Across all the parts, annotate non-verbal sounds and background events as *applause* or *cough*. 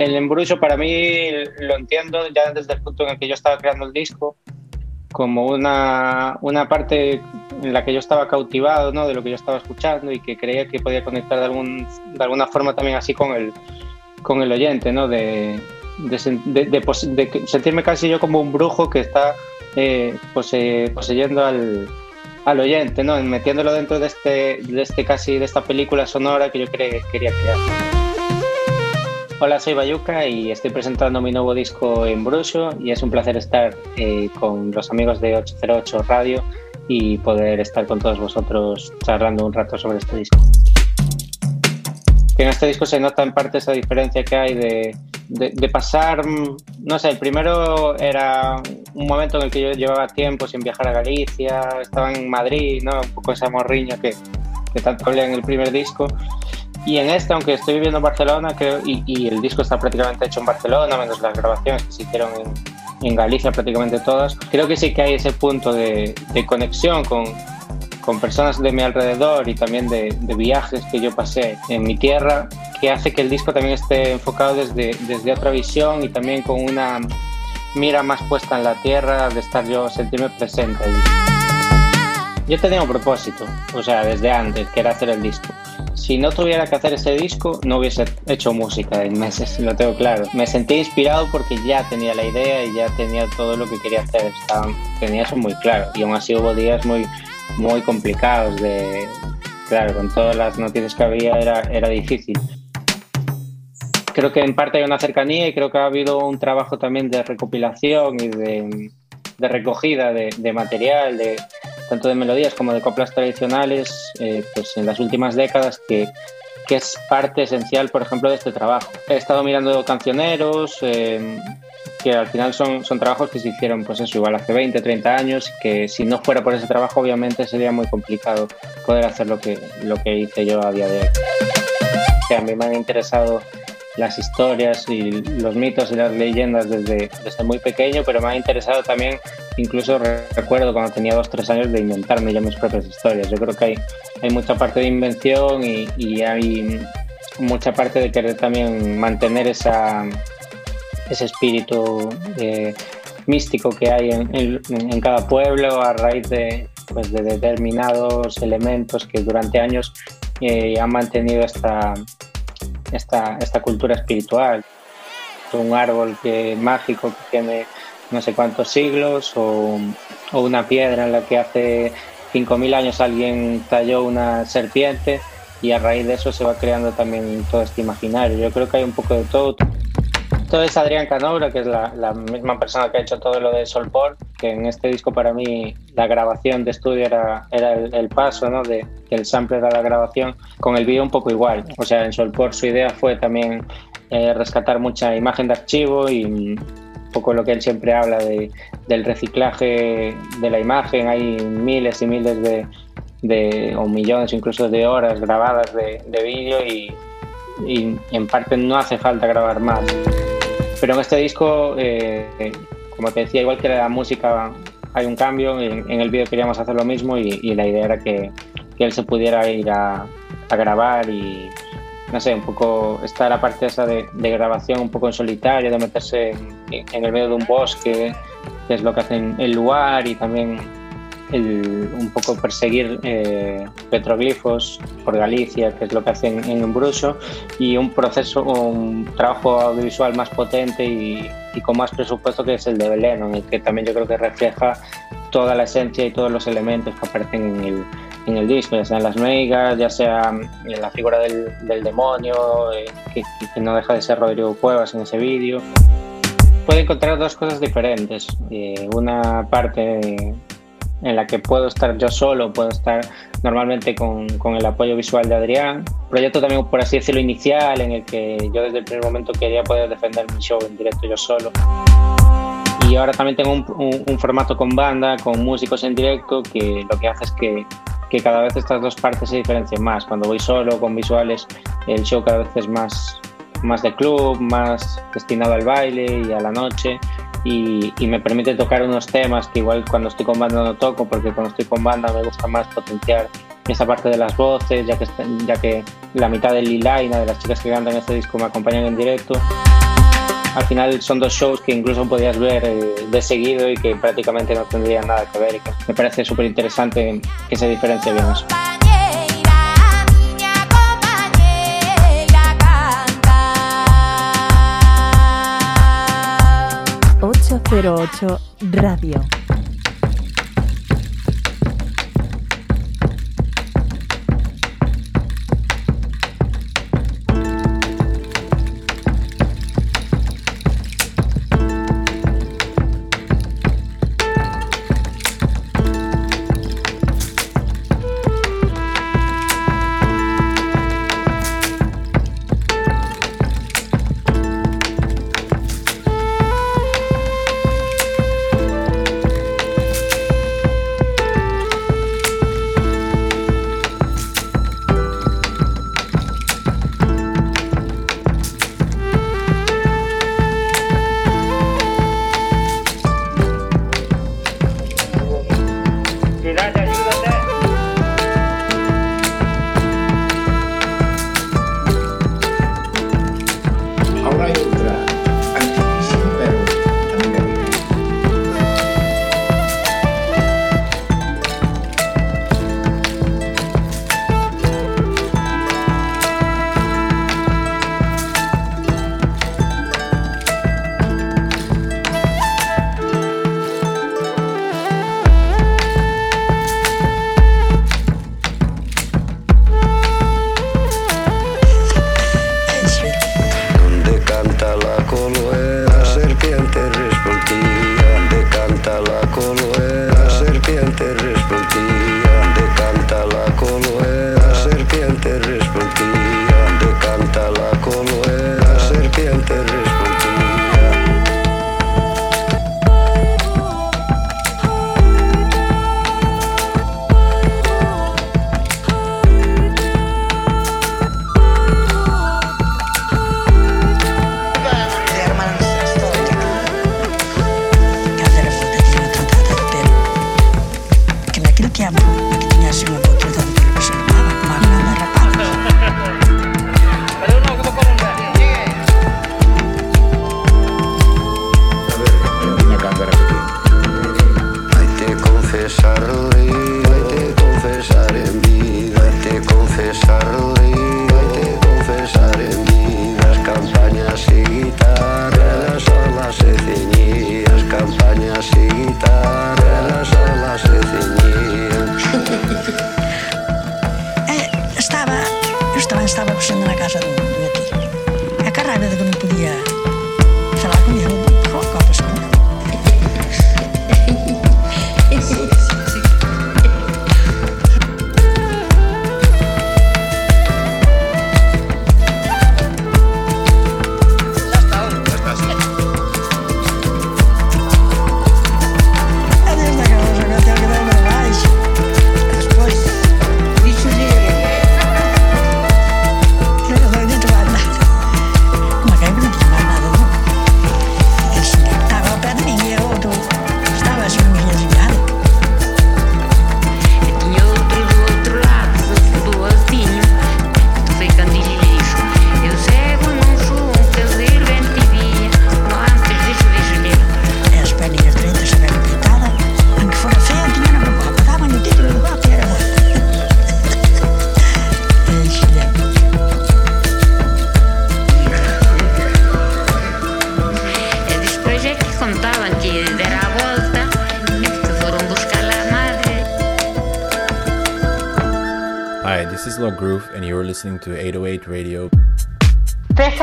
El embrujo para mí lo entiendo ya desde el punto en el que yo estaba creando el disco como una, una parte en la que yo estaba cautivado ¿no? de lo que yo estaba escuchando y que creía que podía conectar de, algún, de alguna forma también así con el, con el oyente, ¿no? de, de, de, sentirme casi yo como un brujo que está eh, poseyendo al, al, oyente, ¿no? metiéndolo dentro de este, de este casi de esta película sonora que yo quería crear. Hola, soy Bayuca y estoy presentando mi nuevo disco en Brujo y es un placer estar eh, con los amigos de 808 Radio y poder estar con todos vosotros charlando un rato sobre este disco. Que en este disco se nota en parte esa diferencia que hay de, de, pasar, no sé, el primero era un momento en el que yo llevaba tiempo sin viajar a Galicia, estaba en Madrid, ¿no? un poco esa morriña que, que tanto hablé en el primer disco y en este, aunque estoy viviendo en Barcelona, creo, y, el disco está prácticamente hecho en Barcelona, menos las grabaciones que se hicieron en, en Galicia, prácticamente todas, creo que sí que hay ese punto de, de conexión con, con, personas de mi alrededor y también de, de, viajes que yo pasé en mi tierra, que hace que el disco también esté enfocado desde, desde otra visión y también con una mira más puesta en la tierra, de estar yo, sentirme presente allí. Yo tenía un propósito, o sea, desde antes, que era hacer el disco si no tuviera que hacer ese disco, no hubiese hecho música lo tengo claro. Me sentí inspirado porque ya tenía la idea y ya tenía todo lo que quería hacer. tenía eso muy claro. Y aún así hubo días muy, muy complicados de... Claro, con todas las noticias que había era, era difícil. Creo que en parte hay una cercanía y creo que ha habido un trabajo también de recopilación y de, de recogida de, de material, de, tanto de melodías como de coplas tradicionales, eh, pues en las últimas décadas que, que, es parte esencial, por ejemplo, de este trabajo. He estado mirando cancioneros, eh, que al final son, son trabajos que se hicieron, pues eso, igual hace 20, 30 años, que si no fuera por ese trabajo, obviamente sería muy complicado poder hacer lo que, lo que hice yo a día de hoy. Que a mí me han interesado las historias y los mitos y las leyendas desde, desde muy pequeño, pero me ha interesado también, incluso recuerdo cuando tenía dos, tres años, de inventarme yo mis propias historias. Yo creo que hay, hay mucha parte de invención y, hay mucha parte de querer también mantener esa, ese espíritu eh, místico que hay en, en, en, cada pueblo a raíz de, pues, de determinados elementos que durante años eh, han mantenido esta, esta, esta cultura espiritual. Un árbol que, mágico que tiene no sé cuántos siglos o, o una piedra en la que hace 5.000 años alguien talló una serpiente y a raíz de eso se va creando también todo este imaginario. Yo creo que hay un poco de todo. Todo es Adrián Canobra, que es la, la, misma persona que ha hecho todo lo de Solpor, que en este disco para mí la grabación de estudio era, era el, el, paso, ¿no? De que el sample era la grabación, con el vídeo un poco igual. O sea, en Solpor su idea fue también eh, rescatar mucha imagen de archivo y un poco lo que él siempre habla de, del reciclaje de la imagen. Hay miles y miles de, de o millones incluso de horas grabadas de, de vídeo y, y en parte no hace falta grabar más. Pero en este disco, eh, como te decía, igual que la música hay un cambio, en, en el vídeo queríamos hacer lo mismo y, la idea era que, él se pudiera ir a, grabar y, no sé, un poco, está la parte esa de, grabación un poco en solitario, de meterse en, en, el medio de un bosque, que es lo que hace el lugar y también el, un poco perseguir eh, petroglifos por Galicia, que es lo que hacen en Embruxo, y un proceso, un trabajo audiovisual más potente y, y, con más presupuesto que es el de Beleno, en el que también yo creo que refleja toda la esencia y todos los elementos que aparecen en el, en el disco, ya sean las meigas, ya sea la figura del, del demonio, eh, que, que, no deja de ser Rodrigo Cuevas en ese vídeo. Puede encontrar dos cosas diferentes. Eh, una parte en la que puedo estar yo solo, puedo estar normalmente con, con, el apoyo visual de Adrián. Proyecto también, por así decirlo, inicial, en el que yo desde el primer momento quería poder defender mi show en directo yo solo. Y ahora también tengo un, un, formato con banda, con músicos en directo, que lo que hace es que, que cada vez estas dos partes se diferencien más. Cuando voy solo, con visuales, el show cada vez es más, más de club, más destinado al baile y a la noche. Y, y, me permite tocar unos temas que igual cuando estoy con banda no toco, porque cuando estoy con banda me gusta más potenciar esa parte de las voces, ya que, ya que la mitad del Lilaina, de las chicas que cantan este disco, me acompañan en directo. Al final son dos shows que incluso podías ver eh, de seguido y que prácticamente no tendrían nada que ver y que me parece súper interesante que se diferencie bien eso. 808 Radio.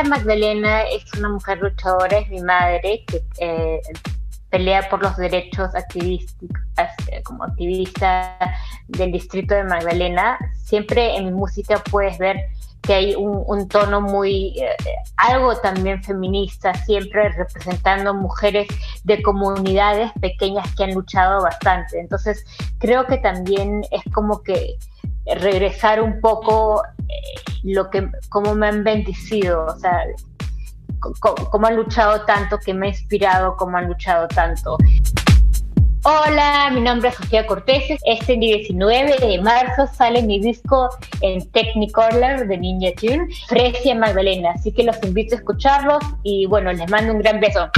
Magdalena es una mujer luchadora, es mi madre, que eh, pelea por los derechos activísticos, como activista del distrito de Magdalena, siempre en mi música puedes ver que hay un, tono muy, eh, algo también feminista, siempre representando mujeres de comunidades pequeñas que han luchado bastante. Entonces, creo que también es como que regresar un poco eh, lo que, cómo me han bendecido, o sea, cómo han luchado tanto, que me ha inspirado, cómo han luchado tanto. Hola, mi nombre es Sofía Cortés. Este 19 de marzo sale mi disco en Technicolor de Ninja Tune, Fresia Magdalena. Así que los invito a escucharlos y bueno, les mando un gran beso.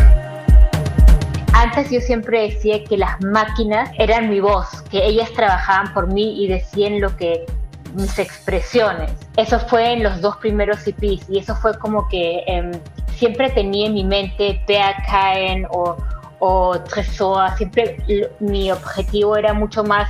Antes yo siempre decía que las máquinas eran mi voz, que ellas trabajaban por mí y decían lo que mis expresiones. Eso fue en los dos primeros EPs y eso fue como que em, siempre tenía en mi mente Pea Caen o o Tresor, siempre mi objetivo era mucho más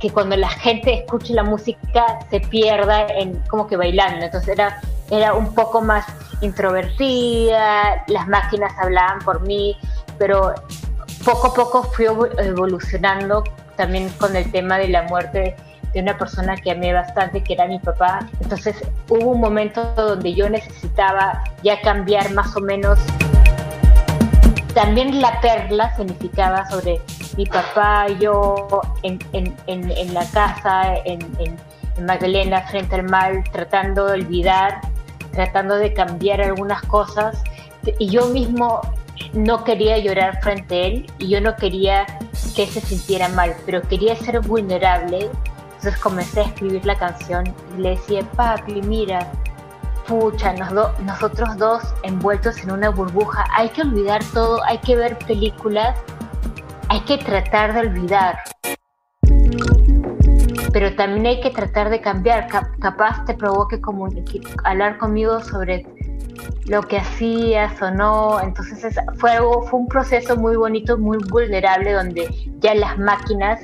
que cuando la gente escuche la música se pierda en como que bailando, entonces era, era un poco más introvertida, las máquinas hablaban por mí, pero poco a poco fui evolucionando también con el tema de la muerte de una persona que amé bastante, que era mi papá. Entonces hubo un momento donde yo necesitaba ya cambiar más o menos también la perla significaba sobre mi papá yo en, la casa, en, Magdalena, frente al mal, tratando de olvidar, tratando de cambiar algunas cosas. Y yo mismo no quería llorar frente a él y yo no quería que se sintiera mal, pero quería ser vulnerable. Entonces comencé a escribir la canción y le decía, papi, mira, pucha, nosotros dos envueltos en una burbuja, hay que olvidar todo, hay que ver películas, hay que tratar de olvidar. Pero también hay que tratar de cambiar, capaz te provoque como hablar conmigo sobre lo que hacías o no. Entonces fue algo, fue un proceso muy bonito, muy vulnerable, donde ya las máquinas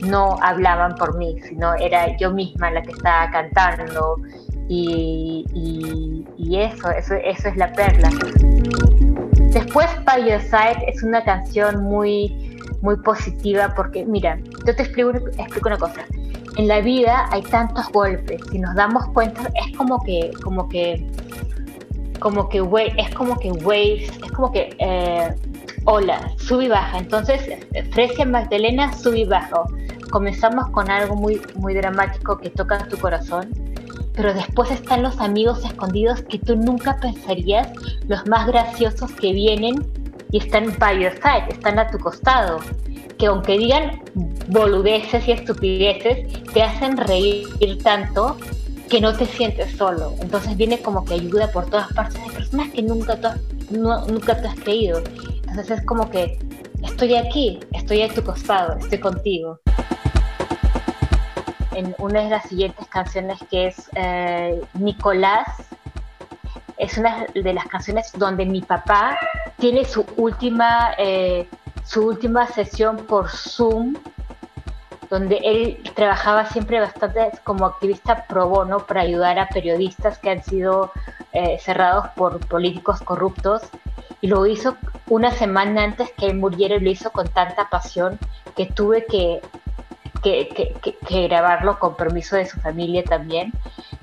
no hablaban por mí, sino era yo misma la que estaba cantando y, eso, eso, es la perla. Después, By Your Side es una canción muy, muy positiva porque, mira, yo te explico, explico una cosa. En la vida hay tantos golpes, si nos damos cuenta, es como que, como que, como que, es como que waves, es como que eh, ola, sube y baja. Entonces, Fresia Magdalena, sube y baja. Comenzamos con algo muy, muy dramático que toca tu corazón pero después están los amigos escondidos que tú nunca pensarías, los más graciosos que vienen y están by your side, están a tu costado, que aunque digan boludeces y estupideces, te hacen reír tanto que no te sientes solo. Entonces viene como que ayuda por todas partes de personas que nunca, nunca te has creído. Entonces es como que estoy aquí, estoy a tu costado, estoy contigo en una de las siguientes canciones que es eh, Nicolás. Es una de las canciones donde mi papá tiene su última, eh, su última sesión por Zoom, donde él trabajaba siempre bastante como activista pro bono para ayudar a periodistas que han sido eh, cerrados por políticos corruptos. Y lo hizo una semana antes que él muriera lo hizo con tanta pasión que tuve que que, grabarlo con permiso de su familia también,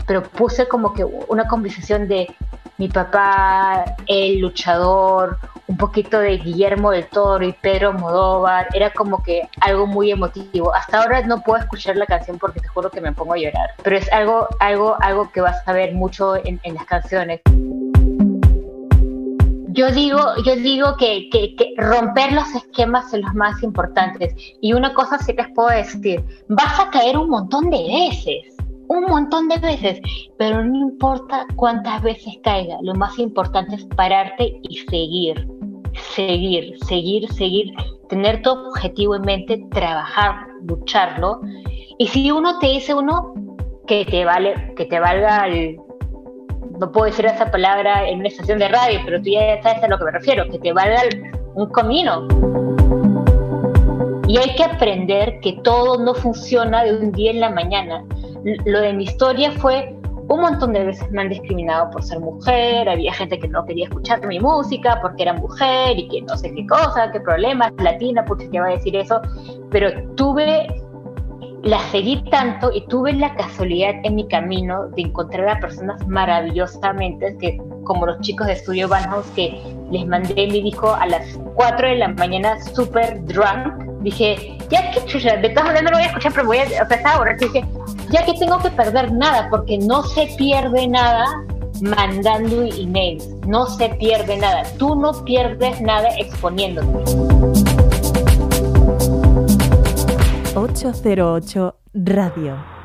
pero puse como que una conversación de mi papá, el luchador, un poquito de Guillermo del Toro y Pedro Modóvar, era como que algo muy emotivo. Hasta ahora no puedo escuchar la canción porque te juro que me pongo a llorar, pero es algo, algo, algo que vas a ver mucho en, las canciones yo digo, yo digo que, romper los esquemas es lo más importantes. Y una cosa sí les puedo decir, vas a caer un montón de veces, un montón de veces, pero no importa cuántas veces caiga, lo más importante es pararte y seguir, seguir, seguir, seguir, tener tu objetivo en mente, trabajar, lucharlo. Y si uno te dice uno que te vale, que te valga no puedo decir esa palabra en una estación de radio, pero tú ya sabes a lo que me refiero, que te valga un camino. Y hay que aprender que todo no funciona de un día en la mañana. Lo de mi historia fue un montón de veces me han discriminado por ser mujer, había gente que no quería escuchar mi música porque era mujer y que no sé qué cosa, qué problemas, latina, porque qué va a decir eso, pero tuve, la seguí tanto y tuve la casualidad en mi camino de encontrar a personas maravillosamente que como los chicos de Studio House que les mandé mi disco a las 4 de la mañana super drunk. Dije, ya que chucha, de todas maneras no lo voy a escuchar, pero voy a, o sea, dije, ya que tengo que perder nada, porque no se pierde nada mandando emails, no se pierde nada, tú no pierdes nada exponiéndote. 808 Radio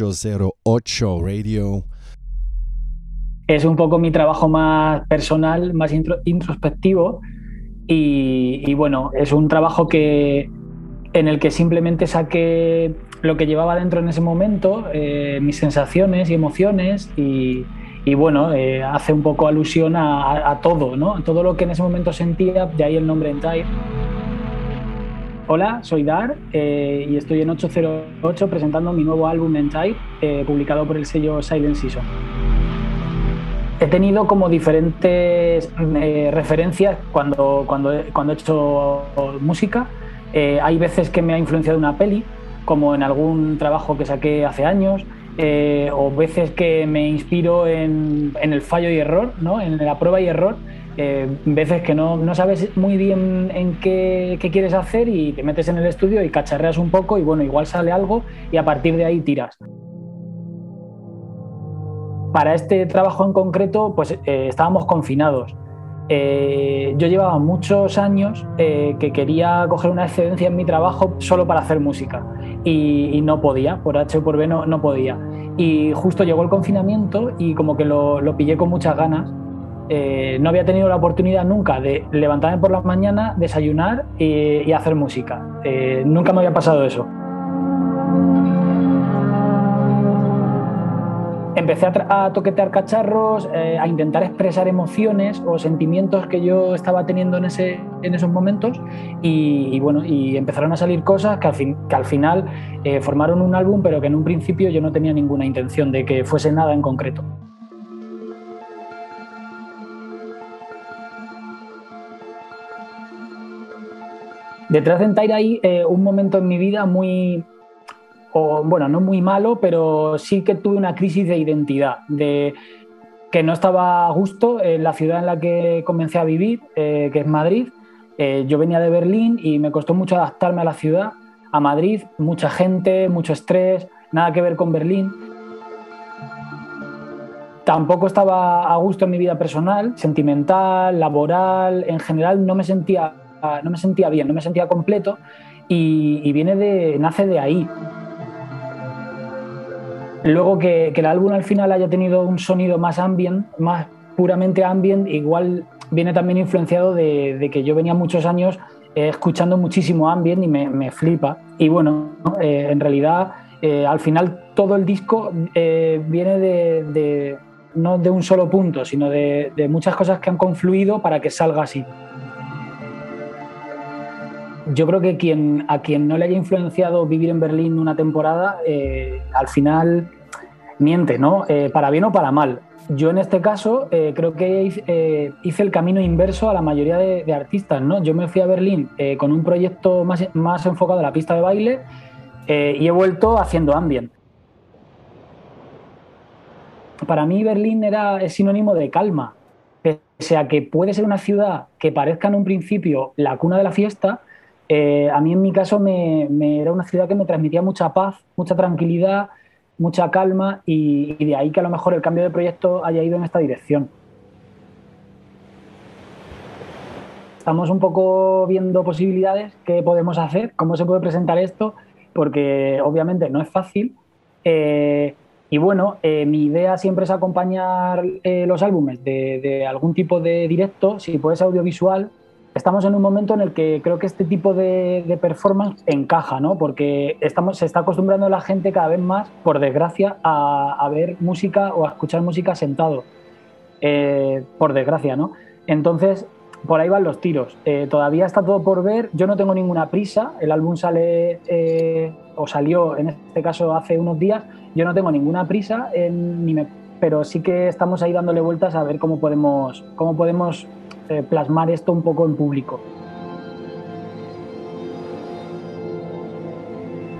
808 Radio. Es un poco mi trabajo más personal, más intro- introspectivo y, bueno, es un trabajo que, en el que simplemente saqué lo que llevaba dentro en ese momento, eh, mis sensaciones y emociones y, bueno, eh, hace un poco alusión a, a- todo, ¿no? Todo lo que en ese momento sentía, de ahí el nombre Entire. Hola, soy Dar eh, y estoy en 808 presentando mi nuevo álbum Entire, eh, publicado por el sello Silent Season. He tenido como diferentes eh, referencias cuando, cuando, cuando he hecho música. Eh, hay veces que me ha influenciado una peli, como en algún trabajo que saqué hace años, eh, o veces que me inspiro en, en el fallo y error, ¿no? en la prueba y error. Eh, veces que no, no sabes muy bien en qué, qué quieres hacer y te metes en el estudio y cacharreas un poco y bueno, igual sale algo y a partir de ahí tiras. Para este trabajo en concreto, pues eh, estábamos confinados. Eh, yo llevaba muchos años eh, que quería coger una excedencia en mi trabajo solo para hacer música y, y no podía, por H o por B no, no podía. Y justo llegó el confinamiento y como que lo, lo pillé con muchas ganas. Eh, no había tenido la oportunidad nunca de levantarme por la mañana, desayunar y, hacer música. Eh, nunca me había pasado eso. Empecé a, toquetear cacharros, eh, a intentar expresar emociones o sentimientos que yo estaba teniendo en, ese, en esos momentos y, y bueno, y empezaron a salir cosas que al, fin, que al final formaron un álbum, pero que en un principio yo no tenía ninguna intención de que fuese nada en concreto. Detrás de Entaire hay eh, un momento en mi vida muy, bueno, no muy malo, pero sí que tuve una crisis de identidad, de que no estaba a gusto en la ciudad en la que comencé a vivir, eh, que es Madrid. Eh, yo venía de Berlín y me costó mucho adaptarme a la ciudad, a Madrid, mucha gente, mucho estrés, nada que ver con Berlín. Tampoco estaba a gusto en mi vida personal, sentimental, laboral, en general no me sentía, no me sentía bien, no me sentía completo y, viene nace de ahí. Luego que, el álbum al final haya tenido un sonido más ambient, más puramente ambient, igual viene también influenciado de, que yo venía muchos años eh, escuchando muchísimo ambient y me, flipa. Y bueno, eh, en realidad eh, al final todo el disco viene de, no de un solo punto, sino de muchas cosas que han confluido para que salga así. Yo creo que quien, a quien no le haya influenciado vivir en Berlín una temporada, eh, al final miente, ¿no? Eh, para bien o para mal. Yo en este caso eh, creo que hice, el camino inverso a la mayoría de, artistas, ¿no? Yo me fui a Berlín con un proyecto más, más enfocado a la pista de baile y he vuelto haciendo ambient. Para mí Berlín era, sinónimo de calma. Pese a que puede ser una ciudad que parezca en un principio la cuna de la fiesta, eh, a mí en mi caso me, era una ciudad que me transmitía mucha paz, mucha tranquilidad, mucha calma y, de ahí que a lo mejor el cambio de proyecto haya ido en esta dirección. Estamos un poco viendo posibilidades, qué podemos hacer, cómo se puede presentar esto, porque obviamente no es fácil. Eh, y bueno, eh, mi idea siempre es acompañar los álbumes de, de algún tipo de directo, si puede ser audiovisual. Estamos en un momento en el que creo que este tipo de, de performance encaja, ¿no? Porque estamos, se está acostumbrando la gente cada vez más, por desgracia, a, a ver música o a escuchar música sentado. Eh, por desgracia, ¿no? Entonces, por ahí van los tiros. Eh, todavía está todo por ver. Yo no tengo ninguna prisa. El álbum sale eh, o salió en este caso hace unos días. Yo no tengo ninguna prisa, en- ni pero sí que estamos ahí dándole vueltas a ver cómo podemos, cómo podemos eh, plasmar esto un poco en público.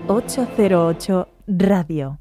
808 Radio.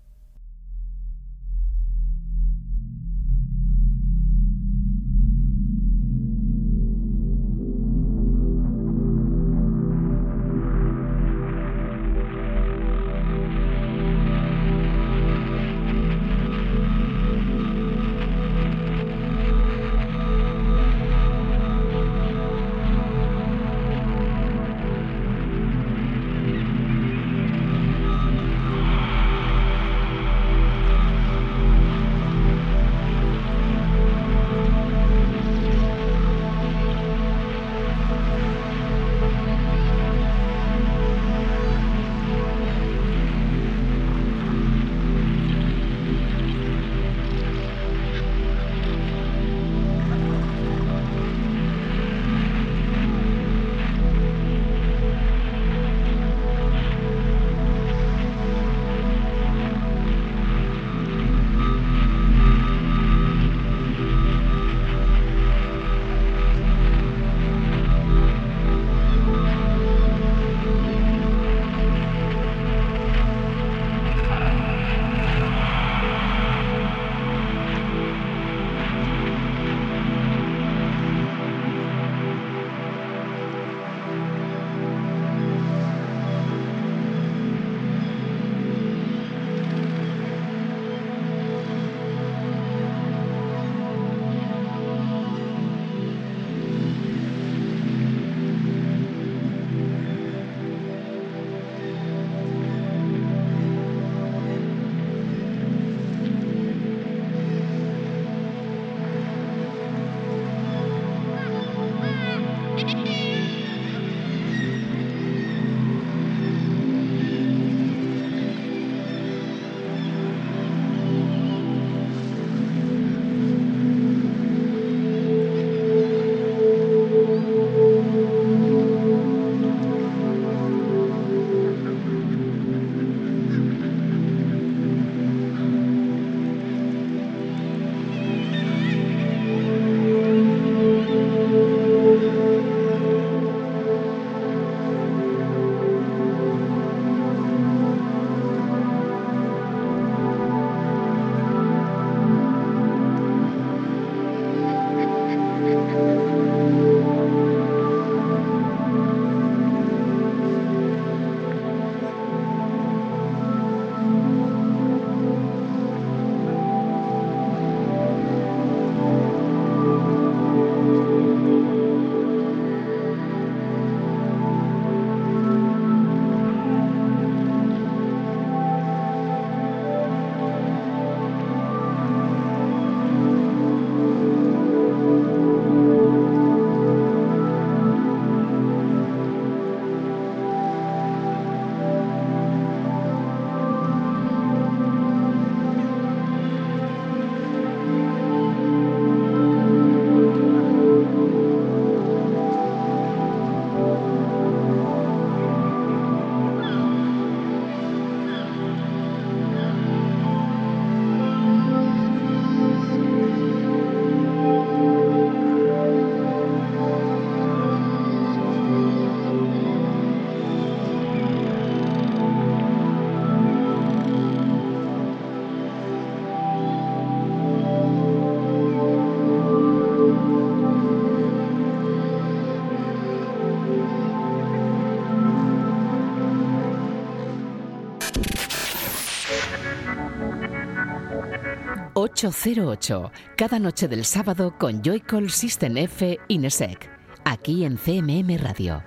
0808, cada noche del sábado con Joycall System F Inesec, aquí en CMM Radio.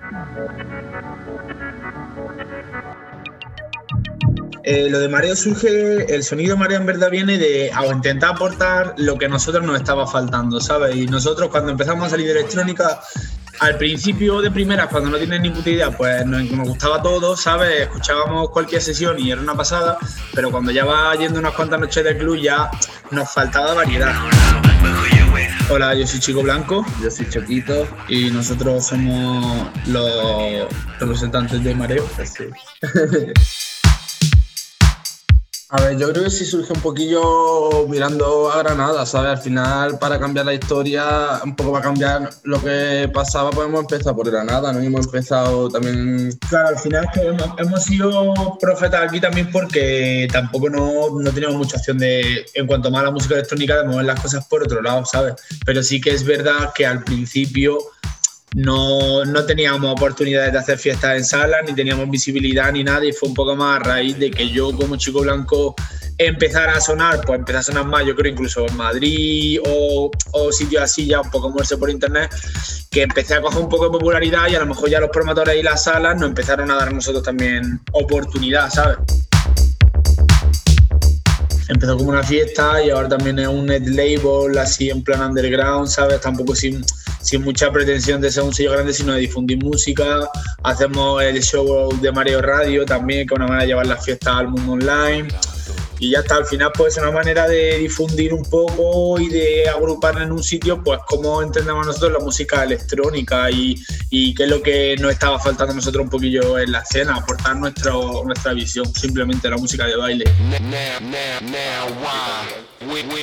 Eh, lo de mareo surge, el sonido mareo en verdad viene de a intentar aportar lo que a nosotros nos estaba faltando, ¿sabes? Y nosotros cuando empezamos a salir de electrónica, al principio de primeras, cuando no tienes ni puta idea, pues nos, nos, gustaba todo, ¿sabes? Escuchábamos cualquier sesión y era una pasada, pero cuando ya va yendo unas cuantas noches de club ya nos faltaba variedad. Hola, yo soy Chico Blanco. Yo soy Choquito. Y nosotros somos los representantes de Mareo. Sí. *laughs* A ver, yo creo que sí surge un poquillo mirando a Granada, ¿sabes? Al final, para cambiar la historia, un poco para cambiar lo que pasaba, pues hemos empezado por Granada, ¿no? Y hemos empezado también... Claro, al final es que hemos, sido profetas aquí también porque tampoco no, no teníamos mucha opción de, en cuanto más a la música electrónica, de mover las cosas por otro lado, ¿sabes? Pero sí que es verdad que al principio no, no, teníamos oportunidades de hacer fiestas en salas, ni teníamos visibilidad ni nada, y fue un poco más a raíz de que yo como chico blanco empezara a sonar, pues empecé a sonar más, yo creo incluso en Madrid o, sitios así ya un poco moverse por internet, que empecé a coger un poco de popularidad y a lo mejor ya los promotores y las salas nos empezaron a dar a nosotros también oportunidad, ¿sabes? empezó como una fiesta y ahora también es un net label así en plan underground, ¿sabes? Tampoco sin, sin mucha pretensión de ser un sello grande, sino de difundir música. Hacemos el show de Mario Radio también, que es una manera de llevar las fiestas al mundo online. Y ya está, al final pues es una manera de difundir un poco y de agrupar en un sitio pues cómo entendemos nosotros la música electrónica y, y qué es lo que nos estaba faltando a nosotros un poquillo en la escena, aportar nuestro, nuestra visión, simplemente la música de baile.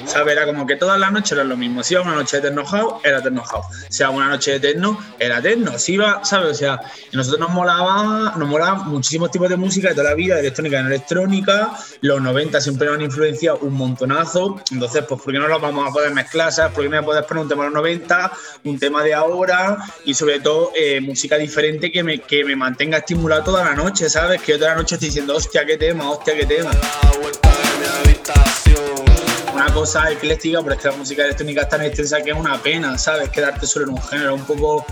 ¿Sabes? Era como que todas las noches era lo mismo. Si iba una noche de techno house, era techno house. Si iba una noche de techno, era techno. Si iba, ¿sabes? O sea, nosotros nos molaba, nos molaba muchísimos tipos de música de toda la vida, de electrónica en electrónica. Los 90 siempre nos han influenciado un montonazo. Entonces, pues, ¿por qué no los vamos a poder mezclar? ¿Sabes? ¿Por qué no me puedes poner un tema de los 90, un tema de ahora y sobre todo eh, música diferente que me, que me mantenga estimulado toda la noche, ¿sabes? Que yo toda la noche estoy diciendo, hostia, qué tema, hostia, qué tema cosa ecléctica, pero es que la música electrónica es tan extensa que es una pena, ¿sabes? Quedarte solo en un género, un poco,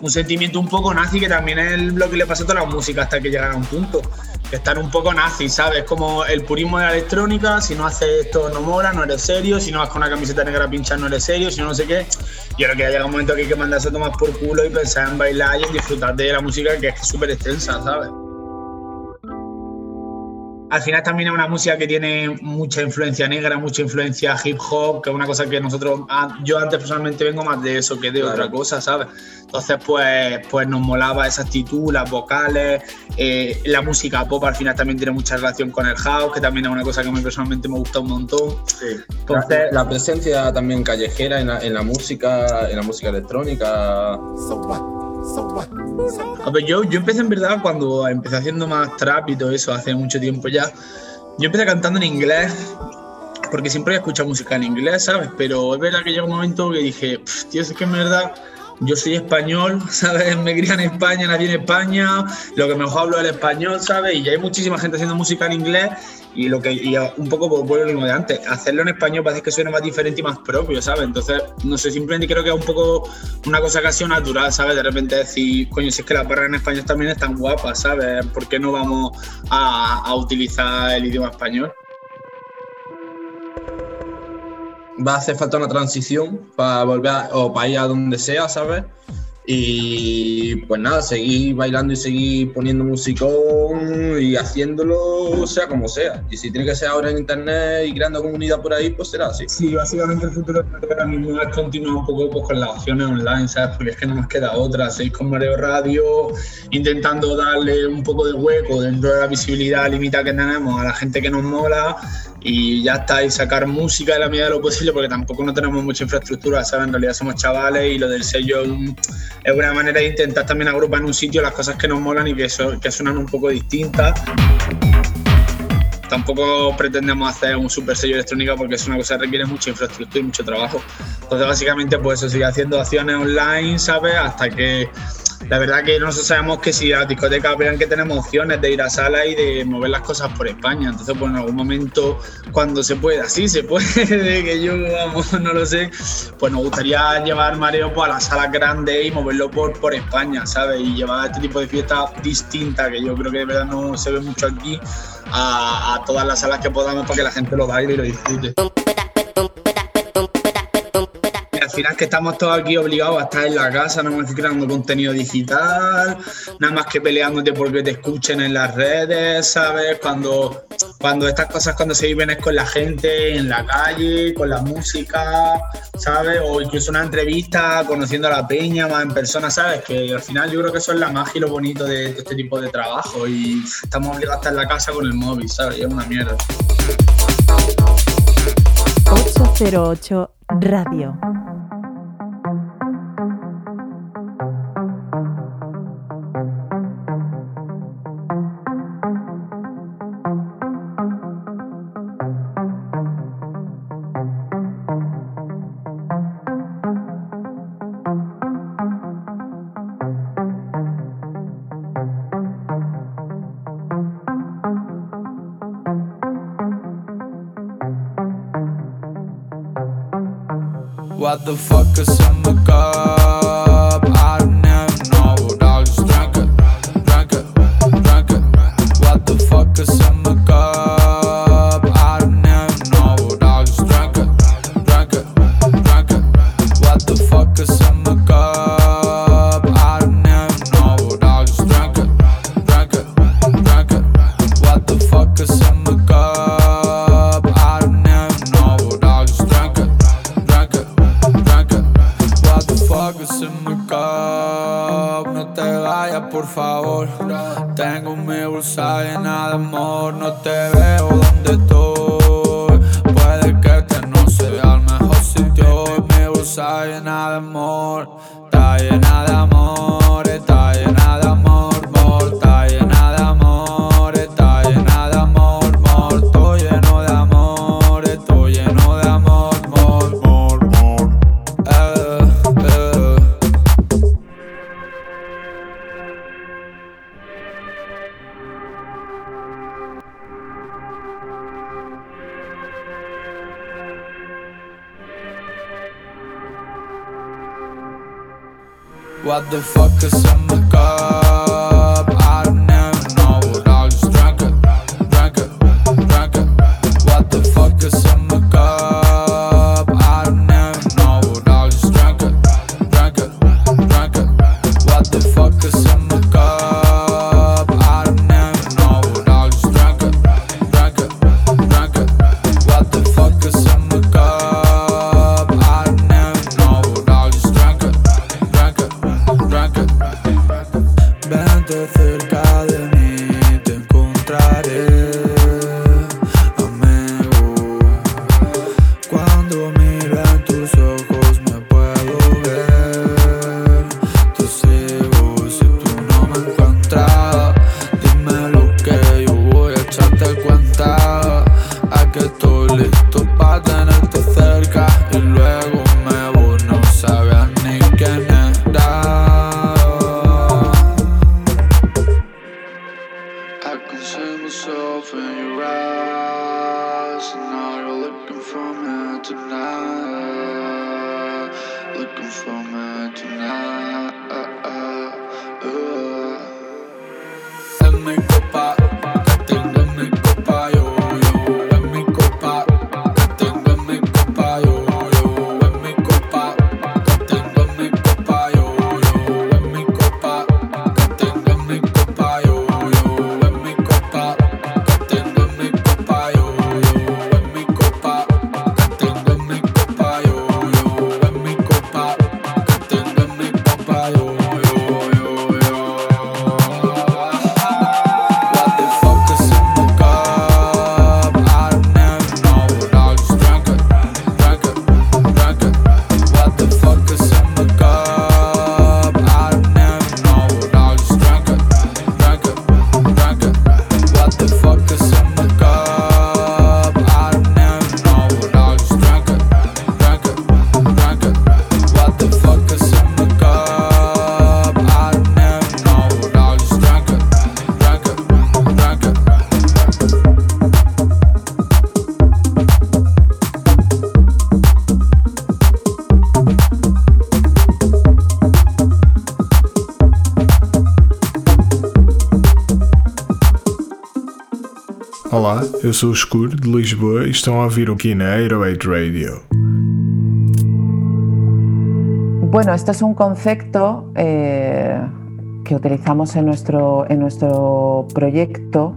un sentimiento un poco nazi que también es lo que le pasa a toda la música hasta que llegan a un punto, que están un poco nazi, ¿sabes? Como el purismo de la electrónica, si no haces esto no mola, no eres serio, si no vas con una camiseta negra pinchar no eres serio, si no no sé qué. Yo creo que llega un momento que hay que mandarse a tomar por culo y pensar en bailar y en disfrutar de la música que es súper extensa, ¿sabes? Al final también es una música que tiene mucha influencia negra, mucha influencia hip hop, que es una cosa que nosotros, yo antes personalmente vengo más de eso que de otra cosa, ¿sabes? Entonces, pues, pues nos molaba esa actitud, las vocales, eh, la música pop al final también tiene mucha relación con el house, que también es una cosa que a mí personalmente me gusta un montón. Sí. Entonces, la, la, presencia también callejera en la, en la, música, en la música electrónica. A ver, yo, yo empecé en verdad cuando empecé haciendo más trap y todo eso, hace mucho tiempo ya. Yo empecé cantando en inglés, porque siempre he escuchado música en inglés, ¿sabes? Pero es verdad que llegó un momento que dije, tío, es que en verdad yo soy español, *laughs* ¿sabes? Me crié en España, nací en España, lo que mejor hablo es el español, ¿sabes? Y hay muchísima gente haciendo música en inglés y lo que un poco por lo mismo de antes, hacerlo en español parece que suena más diferente y más propio, ¿sabes? Entonces, no sé, simplemente creo que es un poco una cosa sido natural, ¿sabes? De repente decir, coño, si es que las barras en español también están guapas, ¿sabes? ¿Por qué no vamos a utilizar el idioma español? Va a hacer falta una transición para volver a, o para ir a donde sea, ¿sabes? Y pues nada, seguir bailando y seguir poniendo musicón y haciéndolo sea como sea. Y si tiene que ser ahora en internet y creando comunidad por ahí, pues será así. Sí, básicamente el futuro ahora mismo es continuar un poco pues, con las opciones online, ¿sabes? Porque es que no nos queda otra. Seguir con Mareo Radio, intentando darle un poco de hueco dentro de la visibilidad limitada que tenemos a la gente que nos mola y ya está, y sacar música de la medida de lo posible, porque tampoco no tenemos mucha infraestructura, ¿sabes? En realidad somos chavales y lo del sello es una manera de intentar también agrupar en un sitio las cosas que nos molan y que, so, que suenan un poco distintas. Tampoco pretendemos hacer un super sello electrónica porque es una cosa que requiere mucha infraestructura y mucho trabajo. Entonces, básicamente, pues eso sigue haciendo acciones online, ¿sabes? Hasta que la verdad que nosotros sabemos que si las discotecas vean que tenemos opciones de ir a sala y de mover las cosas por España, entonces pues en algún momento cuando se pueda, sí se puede, *laughs* que yo vamos, no lo sé, pues nos gustaría llevar Mareo pues, a las salas grandes y moverlo por, por España, ¿sabes? Y llevar este tipo de fiestas distintas que yo creo que de verdad no se ve mucho aquí a, a todas las salas que podamos para que la gente lo baile y lo disfrute final que estamos todos aquí obligados a estar en la casa, no más creando contenido digital, nada más que peleándote porque te escuchen en las redes, ¿sabes? Cuando, cuando estas cosas cuando se viven es con la gente en la calle, con la música, ¿sabes? O incluso una entrevista conociendo a la peña más en persona, ¿sabes? Que al final yo creo que eso es la magia y lo bonito de, de este tipo de trabajo y estamos obligados a estar en la casa con el móvil, ¿sabes? Y es una mierda. 808 Radio. motherfuckers on the car. Olá, eu sou o Escuro de Lisboa e estão a ouvir aqui na 808 Radio. Bueno, esto es un concepto eh, que utilizamos en nuestro, en nuestro proyecto.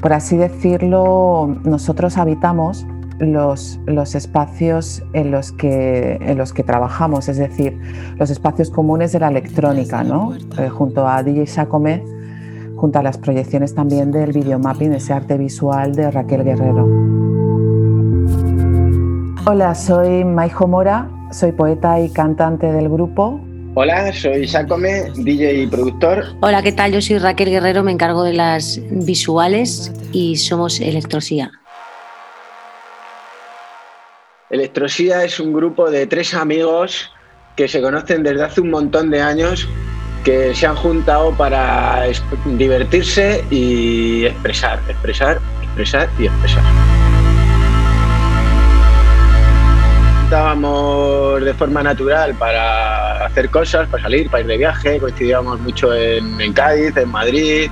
Por así decirlo, nosotros habitamos los, los espacios en los, que, en los que trabajamos, es decir, los espacios comunes de la electrónica, ¿no? Eh, junto a DJ Sacome, junto a las proyecciones también del videomapping, ese arte visual de Raquel Guerrero. Hola, soy Maijo Mora, soy poeta y cantante del grupo. Hola, soy Sacome, DJ y productor. Hola, ¿qué tal? Yo soy Raquel Guerrero, me encargo de las visuales y somos Electrosía. Electrosía es un grupo de tres amigos que se conocen desde hace un montón de años que se han juntado para divertirse y expresar, expresar, expresar y expresar. Estábamos de forma natural para hacer cosas, para salir, para ir de viaje, coincidíamos mucho en, Cádiz, en Madrid,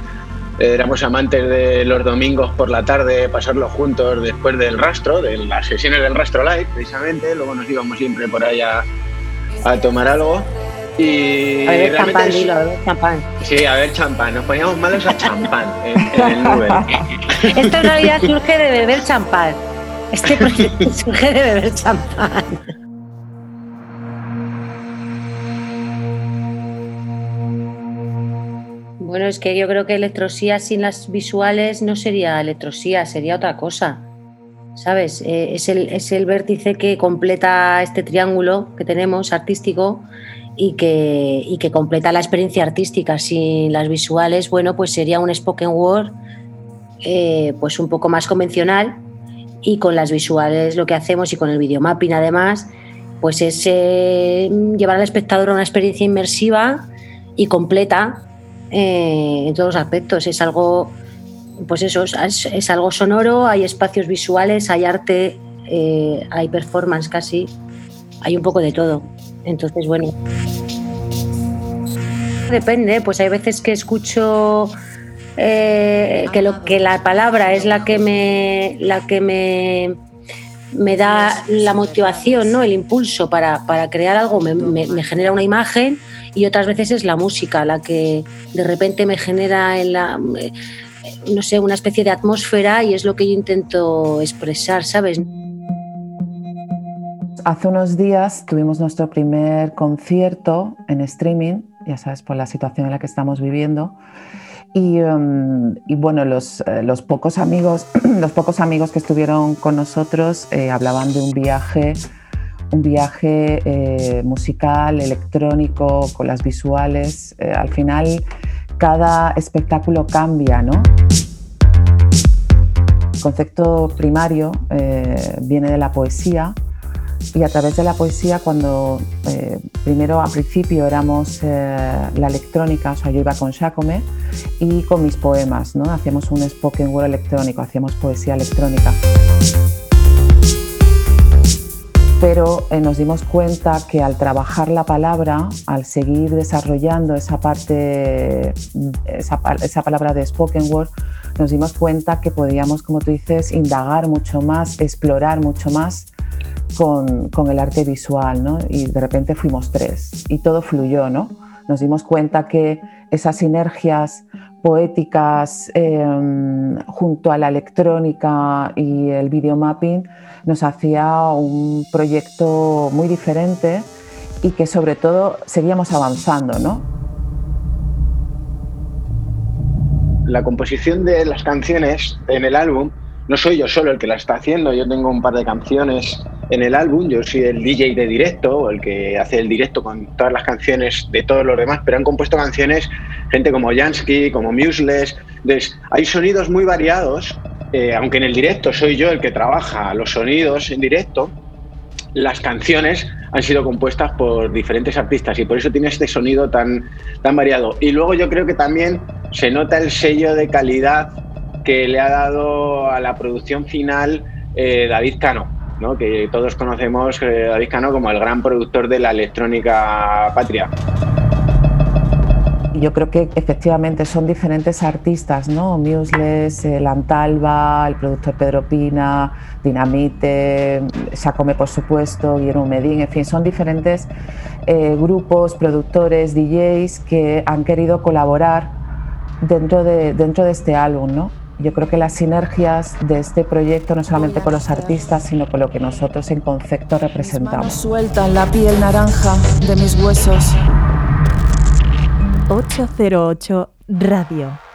éramos amantes de los domingos por la tarde, pasarlos juntos después del rastro, de las sesiones del rastro live, precisamente, luego nos íbamos siempre por ahí a, a tomar algo. Y A realmente champán, dilo, a champán. Sí, a ver champán, nos poníamos malos a champán en, en el Nubel. *laughs* Esto en realidad surge de beber champán. Este proyecto *laughs* surge de beber champán. Bueno, es que yo creo que electrosía sin las visuales no sería electrosía, sería otra cosa. ¿Sabes? Eh, es, el, es el vértice que completa este triángulo que tenemos artístico y que, y que completa la experiencia artística. Sin las visuales, bueno, pues sería un spoken word eh, pues un poco más convencional y con las visuales lo que hacemos y con el videomapping además, pues es eh, llevar al espectador a una experiencia inmersiva y completa eh, en todos los aspectos. Es algo, pues eso, es, algo sonoro, hay espacios visuales, hay arte, eh, hay performance casi, hay un poco de todo. Entonces, bueno. Depende, pues hay veces que escucho eh, que lo que la palabra es la que me la que me, me da la motivación, ¿no? el impulso para, para crear algo, me, me- me genera una imagen y otras veces es la música la que de repente me genera en la eh, no sé, una especie de atmósfera y es lo que yo intento expresar, ¿sabes? Hace unos días tuvimos nuestro primer concierto en streaming, ya sabes, por la situación en la que estamos viviendo. Y, y bueno, los, eh, los pocos amigos, *clears throat* los pocos amigos que estuvieron con nosotros eh, hablaban de un viaje, un viaje eh, musical, electrónico, con las visuales. Al final, cada espectáculo cambia, ¿no? El concepto primario viene de la poesía y a través de la poesía cuando eh, primero al principio éramos eh, la electrónica, o sea, yo iba con Jacome y con mis poemas, ¿no? Hacíamos un spoken word electrónico, hacíamos poesía electrónica. Pero eh, nos dimos cuenta que al trabajar la palabra, al seguir desarrollando esa parte, esa, pa- esa palabra de spoken word, nos dimos cuenta que podíamos, como tú dices, indagar mucho más, explorar mucho más con, con el arte visual, ¿no? Y de repente fuimos tres y todo fluyó, ¿no? Nos dimos cuenta que esas sinergias poéticas eh, junto a la electrónica y el videomapping nos hacía un proyecto muy diferente y que sobre todo seguíamos avanzando, ¿no? La composición de las canciones en el álbum no soy yo solo el que la está haciendo, yo tengo un par de canciones en el álbum, yo soy el DJ de directo, el que hace el directo con todas las canciones de todos los demás, pero han compuesto canciones gente como Jansky, como Museless, hay sonidos muy variados, eh, aunque en el directo soy yo el que trabaja los sonidos en directo, las canciones han sido compuestas por diferentes artistas y por eso tiene este sonido tan, tan variado. Y luego yo creo que también se nota el sello de calidad que le ha dado a la producción final eh, David Cano, ¿no? que todos conocemos eh, David Cano como el gran productor de la electrónica patria. yo creo que efectivamente son diferentes artistas, ¿no? Museless, el Antalba, el productor Pedro Pina, Dinamite, Sacome por supuesto, Guillermo Medín, en fin, son diferentes eh, grupos, productores, DJs que han querido colaborar dentro de, dentro de este álbum, ¿no? Yo creo que las sinergias de este proyecto, no solamente con los artistas, sino con lo que nosotros en concepto representamos. Sueltan la piel naranja de mis huesos. 808 Radio.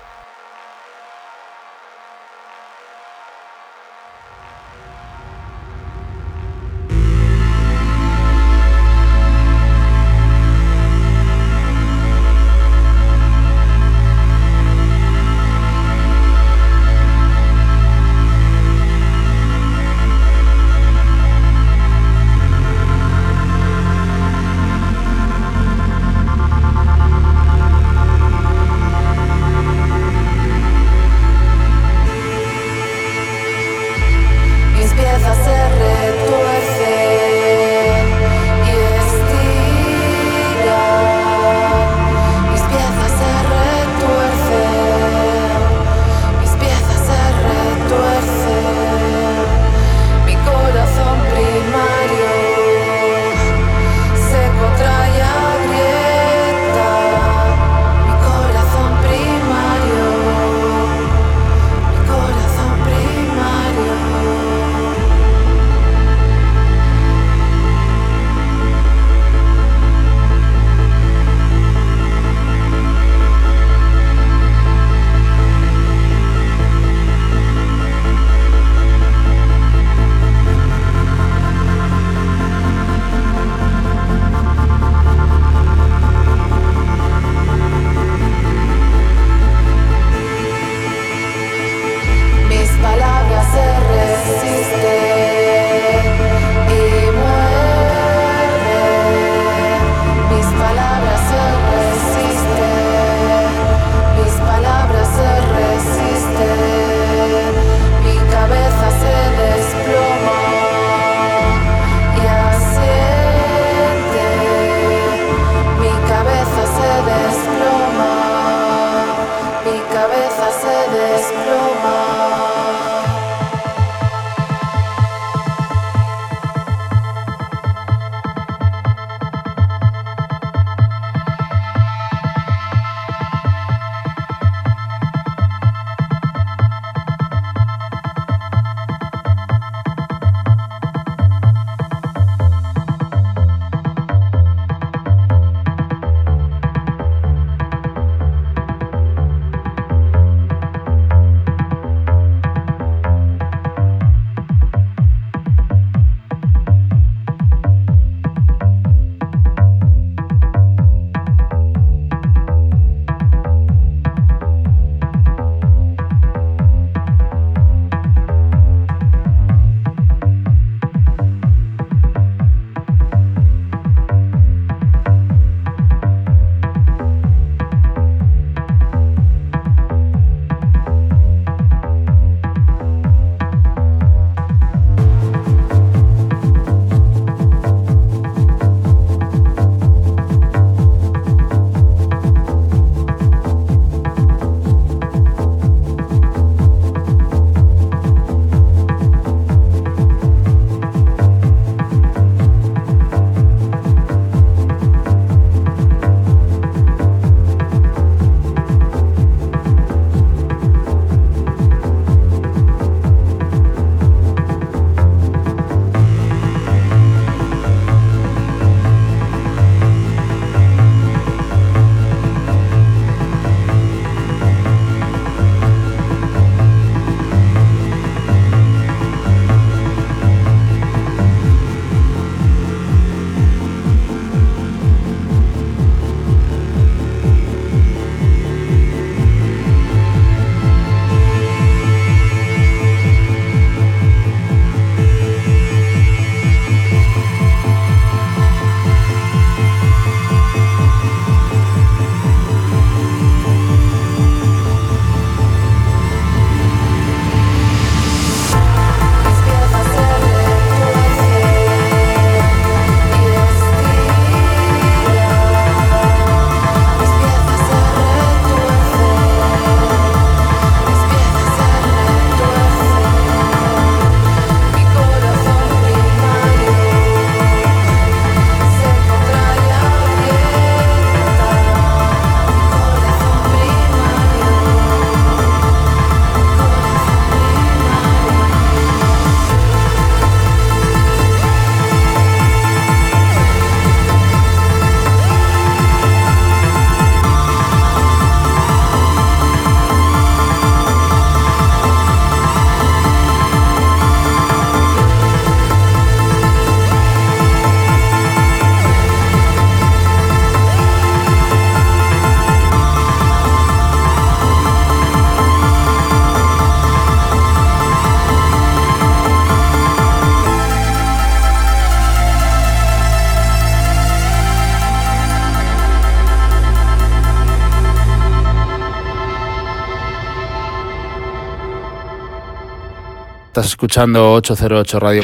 Estás escuchando 808 Radio.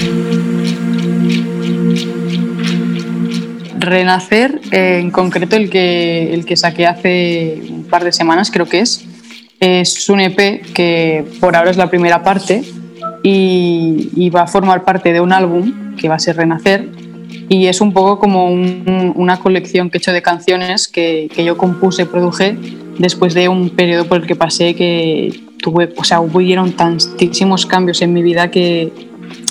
Renacer, eh, en concreto el que, el que saqué hace un par de semanas, creo que es, es un EP que por ahora es la primera parte y, va a formar parte de un álbum que va a ser Renacer y es un poco como un- una colección que he hecho de canciones que, que yo compuse, produje después de un periodo por el que pasé que tuve, o sea, hubieron tantísimos cambios en mi vida que,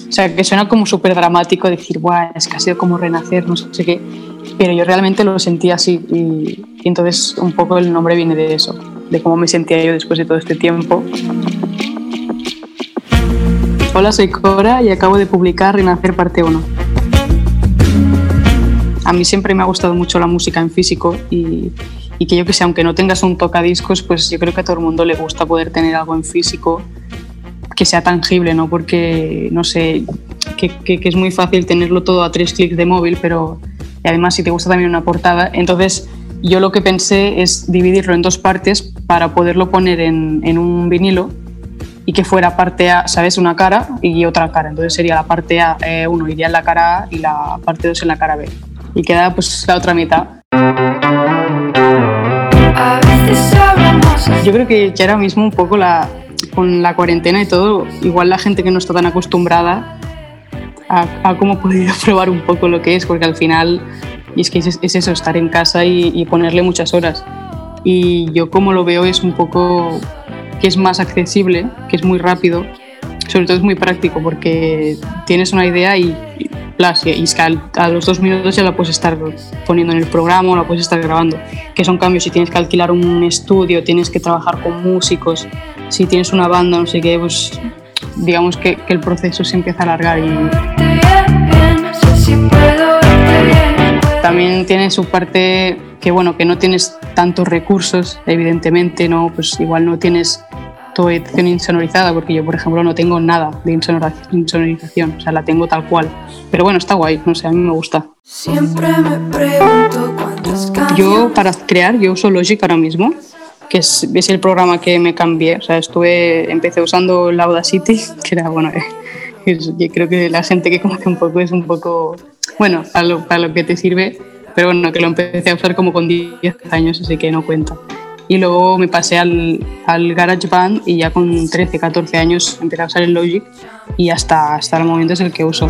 o sea, que suena como súper dramático decir, Buah, es que ha sido como renacer, no sé qué, pero yo realmente lo sentía así y, y entonces un poco el nombre viene de eso, de cómo me sentía yo después de todo este tiempo. Hola, soy Cora y acabo de publicar Renacer parte 1. A mí siempre me ha gustado mucho la música en físico y, y que yo que sé, aunque no tengas un tocadiscos, pues yo creo que a todo el mundo le gusta poder tener algo en físico que sea tangible, ¿no? Porque, no sé, que, que- que es muy fácil tenerlo todo a tres clics de móvil, pero y además si te gusta también una portada, entonces yo lo que pensé es dividirlo en dos partes para poderlo poner en, en un vinilo y que fuera parte A, ¿sabes? Una cara y otra cara. Entonces sería la parte A, eh, uno iría en la cara A y la parte 2 en la cara B. Y queda pues la otra mitad. Yo creo que, ahora mismo un poco la, con la cuarentena y todo, igual la gente que no está tan acostumbrada a, a cómo podido probar un poco lo que es, porque al final, y es que es, es eso, estar en casa y, y ponerle muchas horas. Y yo como lo veo es un poco que es más accesible, que es muy rápido, sobre todo es muy práctico porque tienes una idea y, y, y es que a los dos minutos ya la puedes estar poniendo en el programa o la puedes estar grabando, que son cambios si tienes que alquilar un estudio, tienes que trabajar con músicos, si tienes una banda, no sé qué, pues digamos que, que el proceso se empieza a alargar y también tiene su parte que bueno que no tienes tantos recursos evidentemente no pues igual no tienes tu edición insonorizada porque yo por ejemplo no tengo nada de insonorización o sea la tengo tal cual. Pero bueno está guay no sé a mí me gusta. Siempre me pregunto cuántas yo para crear yo uso Logic ahora mismo que es, es el programa que me cambié o sea estuve empecé usando el Audacity *laughs* que era bueno *laughs* es- yo creo que la gente que conoce un poco es un poco bueno para lo, para lo que te sirve pero bueno que lo empecé a usar como con 10 años así que no cuenta y luego me pasé al, al GarageBand y ya con 13 14 años empecé a usar el Logic y hasta hasta el momento es el que uso.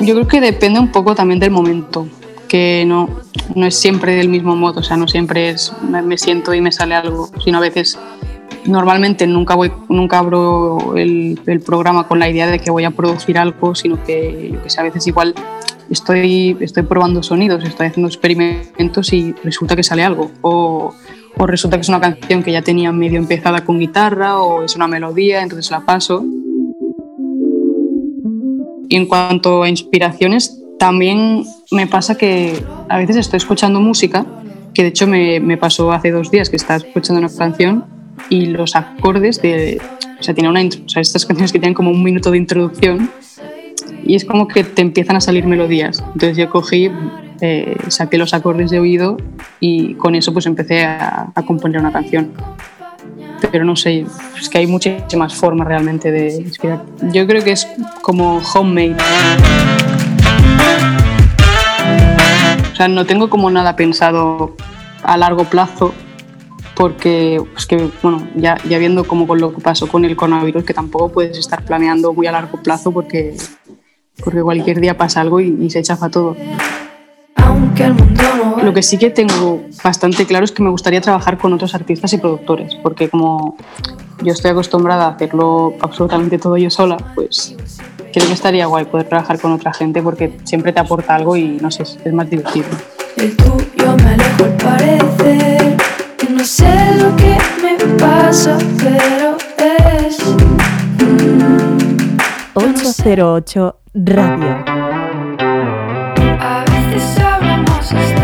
Yo creo que depende un poco también del momento, que no, no es siempre del mismo modo, o sea, no siempre es me siento y me sale algo, sino a veces, normalmente nunca, voy, nunca abro el, el programa con la idea de que voy a producir algo, sino que, yo que sé, a veces igual estoy, estoy probando sonidos, estoy haciendo experimentos y resulta que sale algo, o, o resulta que es una canción que ya tenía medio empezada con guitarra, o es una melodía, entonces la paso. Y en cuanto a inspiraciones, también me pasa que a veces estoy escuchando música, que de hecho me, me pasó hace dos días que estaba escuchando una canción y los acordes de... O sea, tiene una, o sea, estas canciones que tienen como un minuto de introducción y es como que te empiezan a salir melodías. Entonces yo cogí, eh, saqué los acordes de oído y con eso pues empecé a, a componer una canción. Pero no sé, es que hay muchísimas formas realmente de inspirar. Yo creo que es como homemade. O sea, no tengo como nada pensado a largo plazo porque pues que bueno ya, ya viendo como con lo que pasó con el coronavirus que tampoco puedes estar planeando muy a largo plazo porque porque cualquier día pasa algo y, y se chafa todo lo que sí que tengo bastante claro es que me gustaría trabajar con otros artistas y productores porque como yo estoy acostumbrada a hacerlo absolutamente todo yo sola pues creo que estaría guay poder trabajar con otra gente porque siempre te aporta algo y no sé es más divertido El tuyo me alejo al parecer. Y no sé lo que me pasa, pero es. 808 Radio. A veces hablamos hasta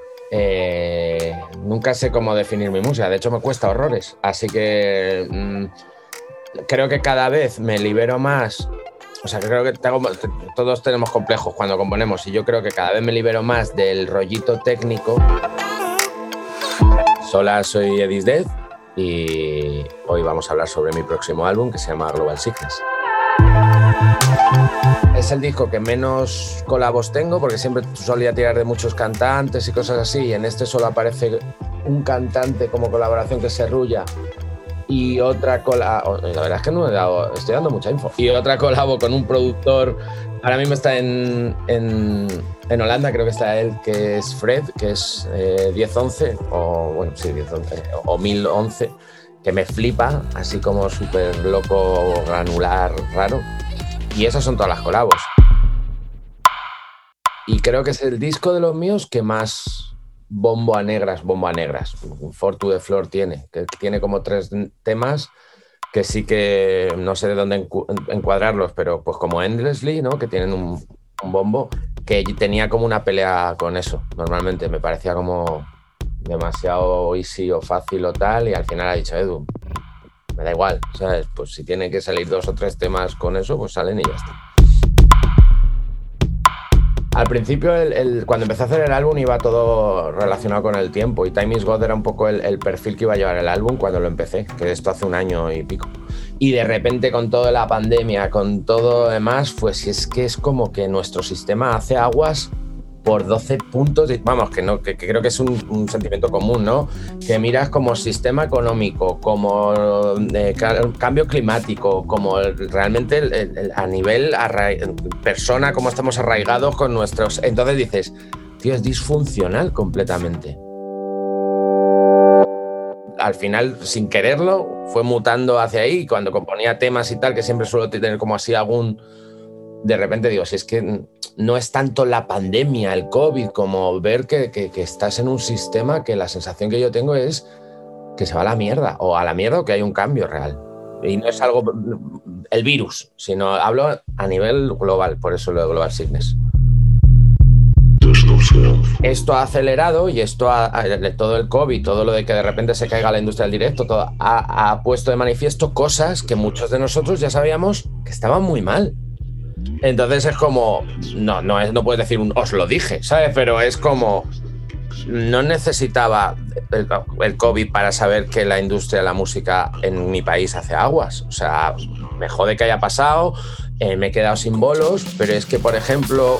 Eh, nunca sé cómo definir mi música. De hecho, me cuesta horrores. Así que mm, creo que cada vez me libero más. O sea, creo que todos tenemos complejos cuando componemos. Y yo creo que cada vez me libero más del rollito técnico. Hola, soy Edis Dead. Y hoy vamos a hablar sobre mi próximo álbum que se llama Global Sickness. Es el disco que menos colabos tengo porque siempre solía tirar de muchos cantantes y cosas así. Y en este solo aparece un cantante como colaboración que se rulla y otra cola. La verdad es que no he dado, estoy dando mucha info. Y otra colabo con un productor. Ahora mismo está en, en, en Holanda, creo que está él, que es Fred, que es eh, 1011, o bueno, sí, 1011, o 1011, que me flipa, así como súper loco, granular, raro. Y esas son todas las colabos. Y creo que es el disco de los míos que más bombo a negras, bombo a negras. For to the Floor tiene, que tiene como tres temas que sí que no sé de dónde encu- encuadrarlos, pero pues como Endlessly, ¿no? Que tienen un, un bombo, que tenía como una pelea con eso, normalmente. Me parecía como demasiado easy o fácil o tal, y al final ha dicho Edu, me da igual, ¿sabes? Pues si tiene que salir dos o tres temas con eso, pues salen y ya está. Al principio, el- cuando empecé a hacer el álbum, iba todo relacionado con el tiempo y Time is God era un poco el, el perfil que iba a llevar el álbum cuando lo empecé, que esto hace un año y pico. Y de repente, con toda la pandemia, con todo demás, pues es que es como que nuestro sistema hace aguas por 12 puntos, vamos, que, no, que, creo que es un, sentimiento común, ¿no? Que miras como sistema económico, como eh, ca- cambio climático, como realmente a nivel persona, cómo estamos arraigados con nuestros... Entonces dices, tío, es disfuncional completamente. Al final, sin quererlo, fue mutando hacia ahí. Cuando componía temas y tal, que siempre suelo tener como así algún de repente digo, si es que no es tanto la pandemia, el COVID, como ver que, que- estás en un sistema que la sensación que yo tengo es que se va a la mierda, o a la mierda o que hay un cambio real. Y no es algo, el virus, sino hablo a nivel global, por eso lo de Global Sickness. Esto ha acelerado y esto ha, ha- todo el COVID, todo lo de que de repente se caiga la industria del directo, todo, ha puesto de manifiesto cosas que muchos de nosotros ya sabíamos que estaban muy mal. Entonces es como, no, no, es, no puedes decir un os lo dije, ¿sabes? Pero es como, no necesitaba el, COVID para saber que la industria de la música en mi país hace aguas. O sea, me jode que haya pasado, eh, me he quedado sin bolos, pero es que, por ejemplo,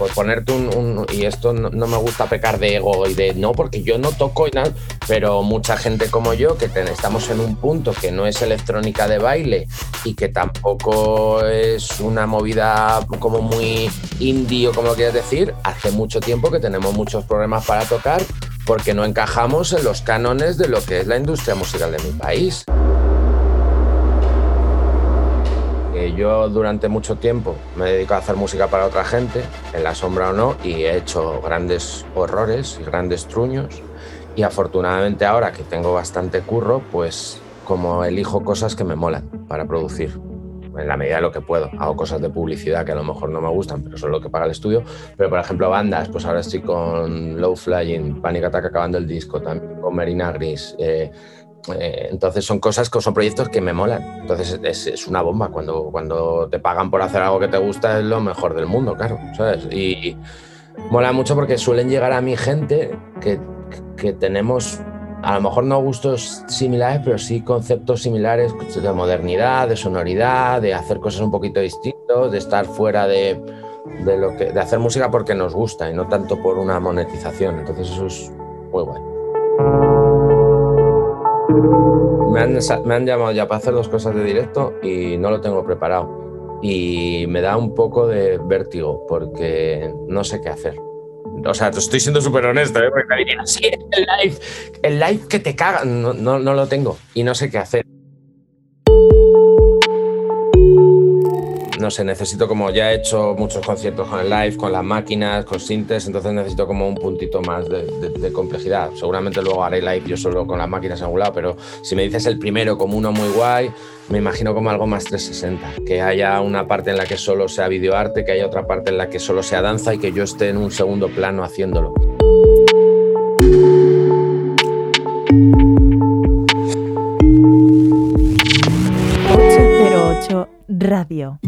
por ponerte un, un- y esto no, me gusta pecar de ego y de no, porque yo no toco y nada, pero mucha gente como yo que estamos en un punto que no es electrónica de baile y que tampoco es una movida como muy indie o como lo quieras decir, hace mucho tiempo que tenemos muchos problemas para tocar porque no encajamos en los cánones de lo que es la industria musical de mi país. Eh, yo durante mucho tiempo me he dedicado a hacer música para otra gente, en la sombra o no, y he hecho grandes horrores y grandes truños. Y afortunadamente ahora que tengo bastante curro, pues como elijo cosas que me molan para producir, en la medida de lo que puedo. Hago cosas de publicidad que a lo mejor no me gustan, pero son lo que paga el estudio. Pero por ejemplo bandas, pues ahora estoy con Low Flying, Panic Attack acabando el disco, también con Marina Gris. eh, eh, entonces son cosas que son proyectos que me molan. Entonces es, es una bomba. Cuando, cuando te pagan por hacer algo que te gusta es lo mejor del mundo, claro. ¿sabes? Y mola mucho porque suelen llegar a mi gente que, que tenemos a lo mejor no gustos similares, pero sí conceptos similares de modernidad, de sonoridad, de hacer cosas un poquito distintos, de estar fuera de, de lo que, de hacer música porque nos gusta y no tanto por una monetización. Entonces eso es muy guay. Me han, me han llamado ya para hacer dos cosas de directo y no lo tengo preparado. Y me da un poco de vértigo porque no sé qué hacer. O sea, te estoy siendo súper honesto, ¿eh? porque me sí, el live, el live que te caga. No, no, no lo tengo y no sé qué hacer. Necesito como ya he hecho muchos conciertos con el live, con las máquinas, con sintes, entonces necesito como un puntito más de, complejidad. Seguramente luego haré live yo solo con las máquinas en pero si me dices el primero como uno muy guay, me imagino como algo más 360, que haya una parte en la que solo sea videoarte, que haya otra parte en la que solo sea danza y que yo esté en un segundo plano haciéndolo. ...808 Radio.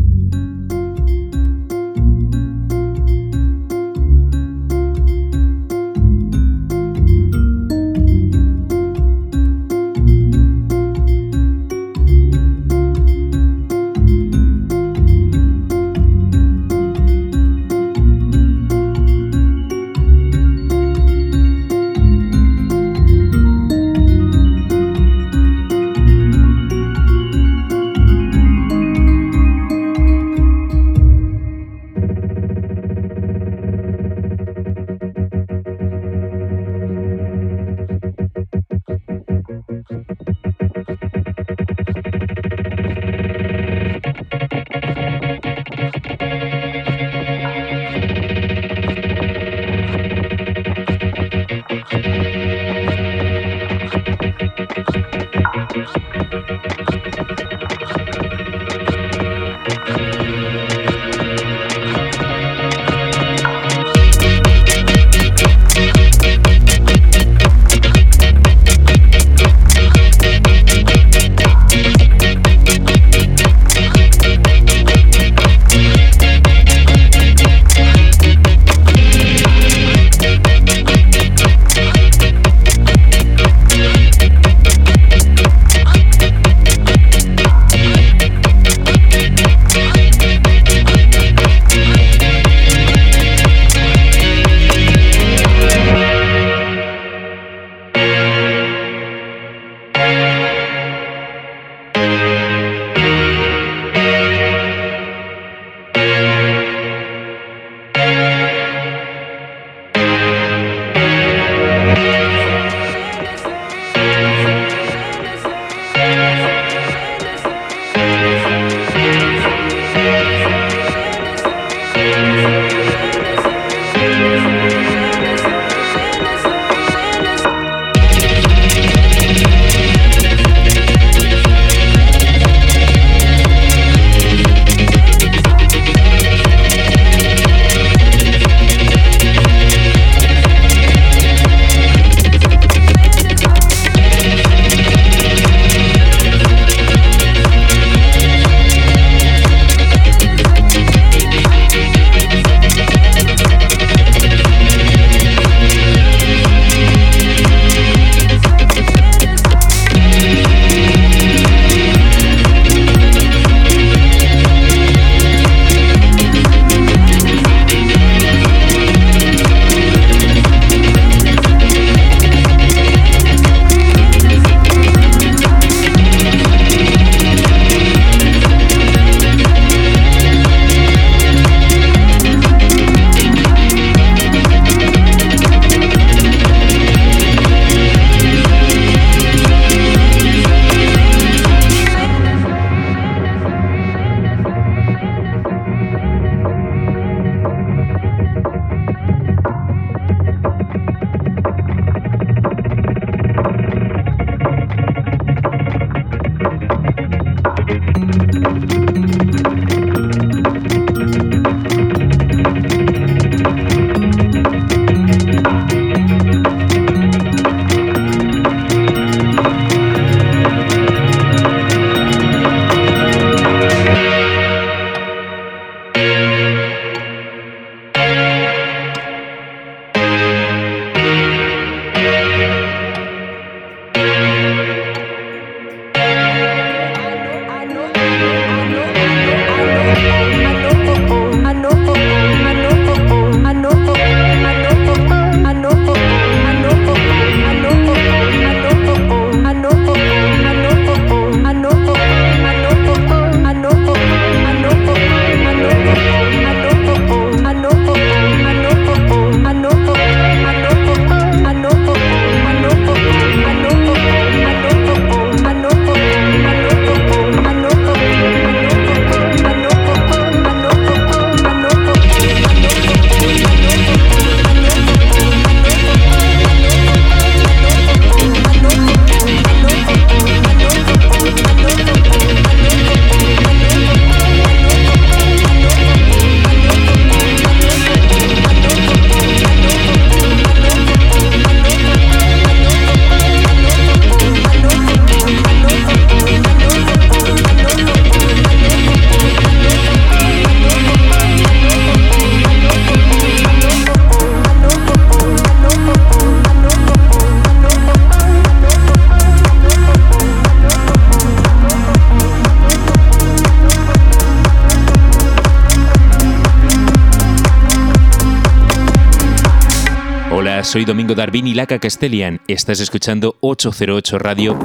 Domingo y Laca Castellian. Estás escuchando 808 Radio.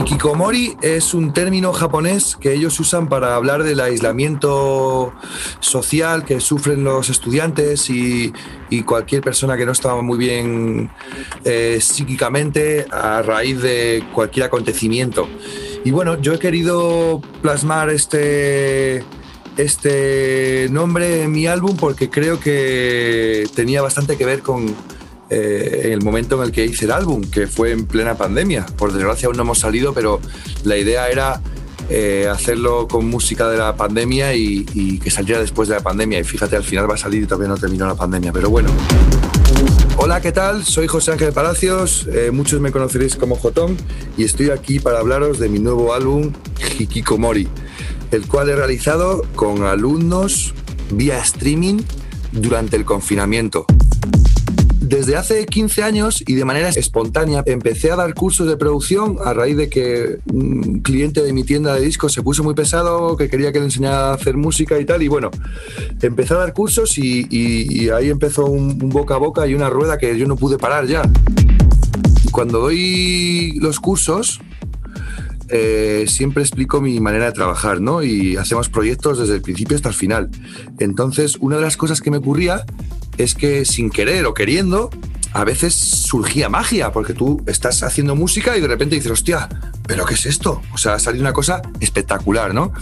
Hikikomori es un término japonés que ellos usan para hablar del aislamiento social que sufren los estudiantes y, cualquier persona que no estaba muy bien eh, psíquicamente a raíz de cualquier acontecimiento. Y bueno, yo he querido plasmar este, este nombre en mi álbum porque creo que tenía bastante que ver con eh, el momento en el que hice el álbum, que fue en plena pandemia. Por desgracia aún no hemos salido, pero la idea era eh, hacerlo con música de la pandemia y, que saliera después de la pandemia. Y fíjate, al final va a salir y todavía no terminó la pandemia. Pero bueno. Hola, ¿qué tal? Soy José Ángel Palacios, eh, muchos me conoceréis como Jotón y estoy aquí para hablaros de mi nuevo álbum Hikikomori, el cual he realizado con alumnos vía streaming durante el confinamiento. Desde hace 15 años y de manera espontánea empecé a dar cursos de producción a raíz de que un cliente de mi tienda de discos se puso muy pesado, que quería que le enseñara a hacer música y tal. Y bueno, empecé a dar cursos y, ahí empezó un, un boca a boca y una rueda que yo no pude parar ya. Cuando doy los cursos, eh, siempre explico mi manera de trabajar, ¿no? Y hacemos proyectos desde el principio hasta el final. Entonces, una de las cosas que me ocurría es que sin querer o queriendo, a veces surgía magia, porque tú estás haciendo música y de repente dices, hostia, ¿pero qué es esto? O sea, ha salido una cosa espectacular, ¿no?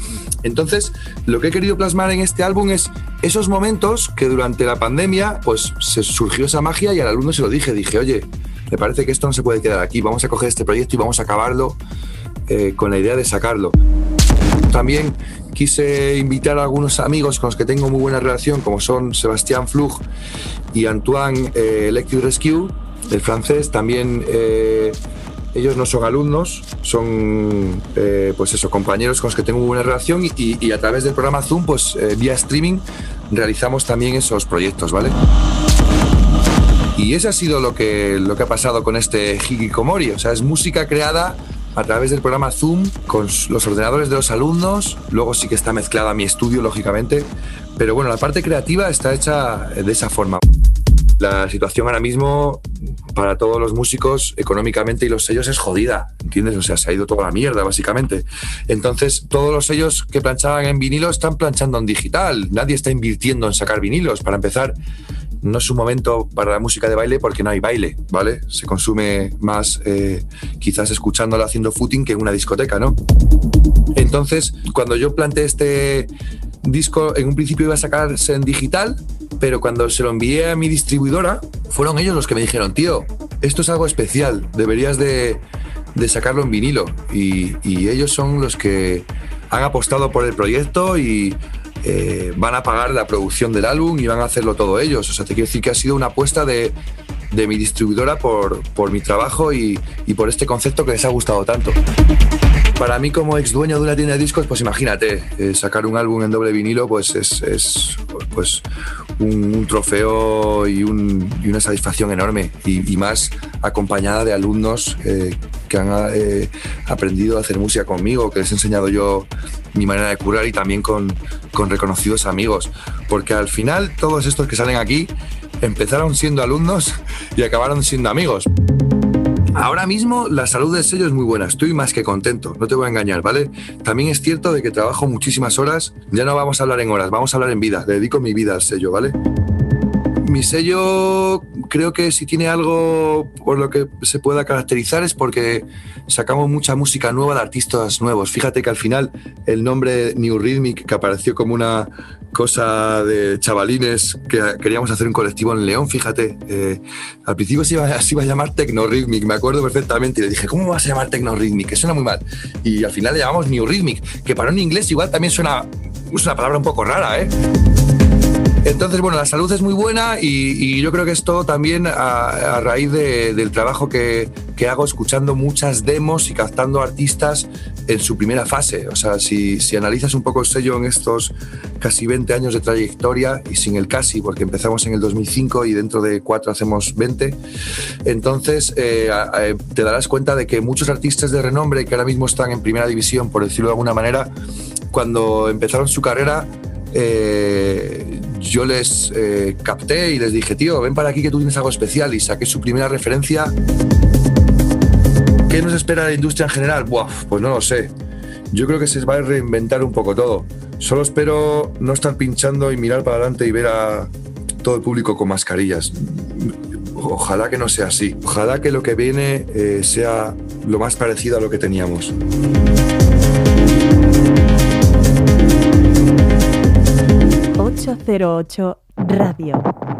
Entonces, lo que he querido plasmar en este álbum es esos momentos que durante la pandemia, pues se surgió esa magia y al alumno se lo dije, dije, oye, me parece que esto no se puede quedar aquí, vamos a coger este proyecto y vamos a acabarlo eh, con la idea de sacarlo. También quise invitar a algunos amigos con los que tengo muy buena relación, como son Sebastián Flug y Antoine eh, Electric Rescue, el francés. También eh, ellos no son alumnos, son eh, pues eso, compañeros con los que tengo muy buena relación y, a través del programa Zoom, pues vía streaming, realizamos también esos proyectos, ¿vale? Y eso ha sido lo que, lo que ha pasado con este Hikikomori. O sea, es música creada a través del programa Zoom con los ordenadores de los alumnos. Luego sí que está mezclada mi estudio, lógicamente. Pero bueno, la parte creativa está hecha de esa forma. La situación ahora mismo para todos los músicos económicamente y los sellos es jodida, ¿entiendes? O sea, se ha ido toda la mierda, básicamente. Entonces, todos los sellos que planchaban en vinilo están planchando en digital. Nadie está invirtiendo en sacar vinilos. Para empezar, no es un momento para la música de baile porque no hay baile, ¿vale? Se consume más eh, quizás escuchándola haciendo footing que en una discoteca, ¿no? Entonces, cuando yo planteé este disco, en un principio iba a sacarse en digital, pero cuando se lo envié a mi distribuidora, fueron ellos los que me dijeron, tío, esto es algo especial, deberías de, de sacarlo en vinilo. Y, y ellos son los que han apostado por el proyecto y eh, van a pagar la producción del álbum y van a hacerlo todo ellos. O sea, te quiero decir que ha sido una apuesta de, de mi distribuidora por, por mi trabajo y, y por este concepto que les ha gustado tanto. Para mí como ex dueño de una tienda de discos, pues imagínate, eh, sacar un álbum en doble vinilo pues es, es, pues un, trofeo y, un- y una satisfacción enorme y, más acompañada de alumnos eh, que han aprendido a hacer música conmigo, que les he enseñado yo mi manera de curar y también con, con reconocidos amigos. Porque al final todos estos que salen aquí empezaron siendo alumnos y acabaron siendo amigos. Ahora mismo la salud del sello es muy buena, estoy más que contento, no te voy a engañar, ¿vale? También es cierto de que trabajo muchísimas horas, ya no vamos a hablar en horas, vamos a hablar en vida, dedico mi vida al sello, ¿vale? Mi sello creo que si tiene algo por lo que se pueda caracterizar es porque sacamos mucha música nueva de artistas nuevos. Fíjate que al final el nombre New Rhythmic, que apareció como una cosa de chavalines que queríamos hacer un colectivo en León, fíjate, eh, al principio se iba, se iba a llamar Techno Rhythmic, me acuerdo perfectamente, y le dije, ¿cómo vas a llamar Techno Rhythmic? Que suena muy mal. Y al final le llamamos New Rhythmic, que para un inglés igual también suena, es una palabra un poco rara, ¿eh? Entonces, bueno, la salud es muy buena y, yo creo que esto también a, raíz de- del trabajo que, hago escuchando muchas demos y captando artistas en su primera fase. O sea, si, analizas un poco el sello en estos casi 20 años de trayectoria y sin el casi, porque empezamos en el 2005 y dentro de cuatro hacemos 20, entonces eh, te darás cuenta de que muchos artistas de renombre que ahora mismo están en primera división, por decirlo de alguna manera, cuando empezaron su carrera, eh, yo les eh, capté y les dije, tío, ven para aquí que tú tienes algo especial y saqué su primera referencia. ¿Qué nos espera la industria en general? Buah, pues no lo sé. Yo creo que se va a reinventar un poco todo. Solo espero no estar pinchando y mirar para adelante y ver a todo el público con mascarillas. Ojalá que no sea así. Ojalá que lo que viene eh, sea lo más parecido a lo que teníamos. ...808 Radio.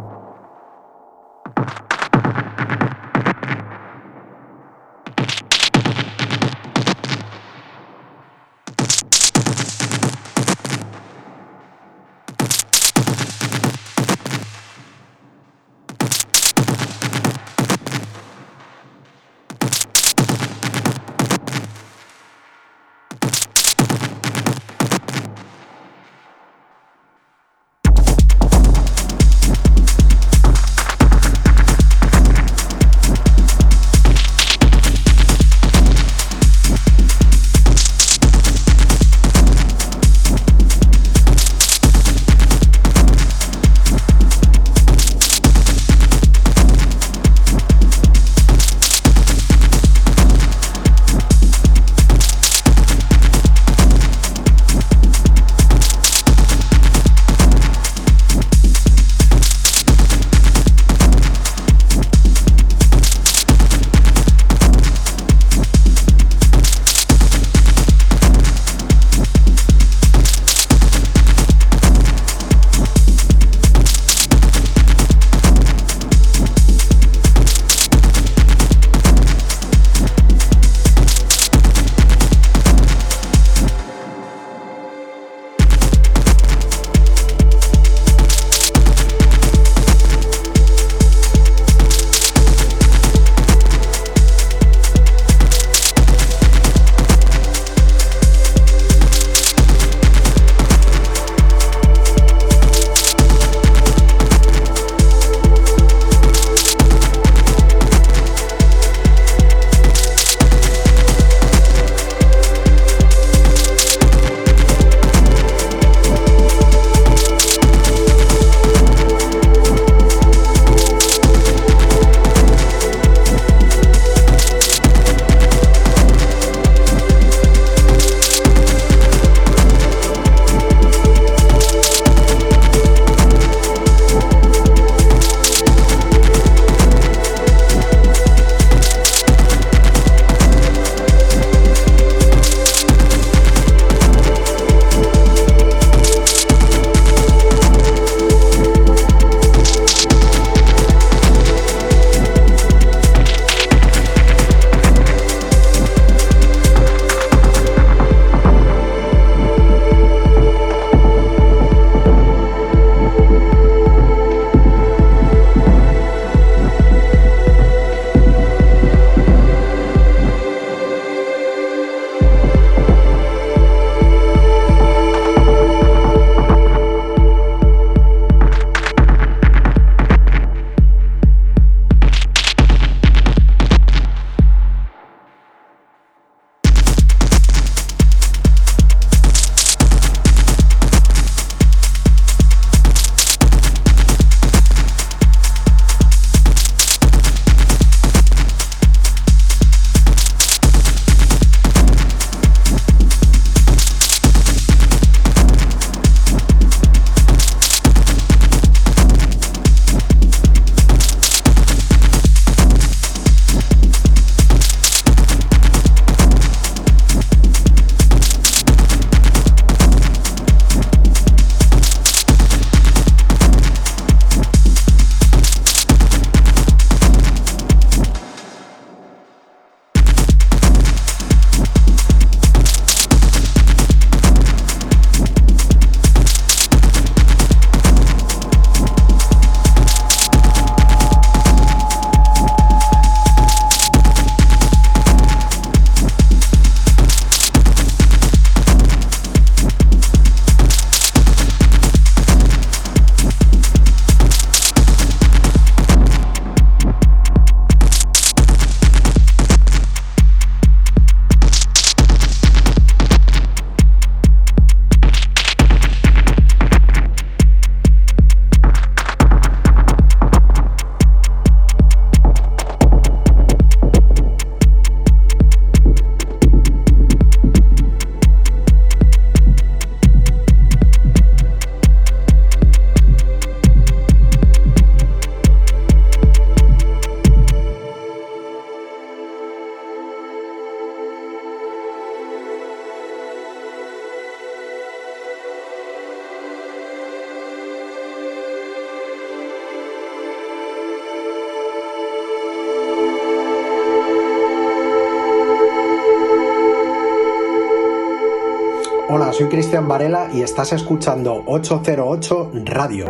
Estás escuchando 808 Radio.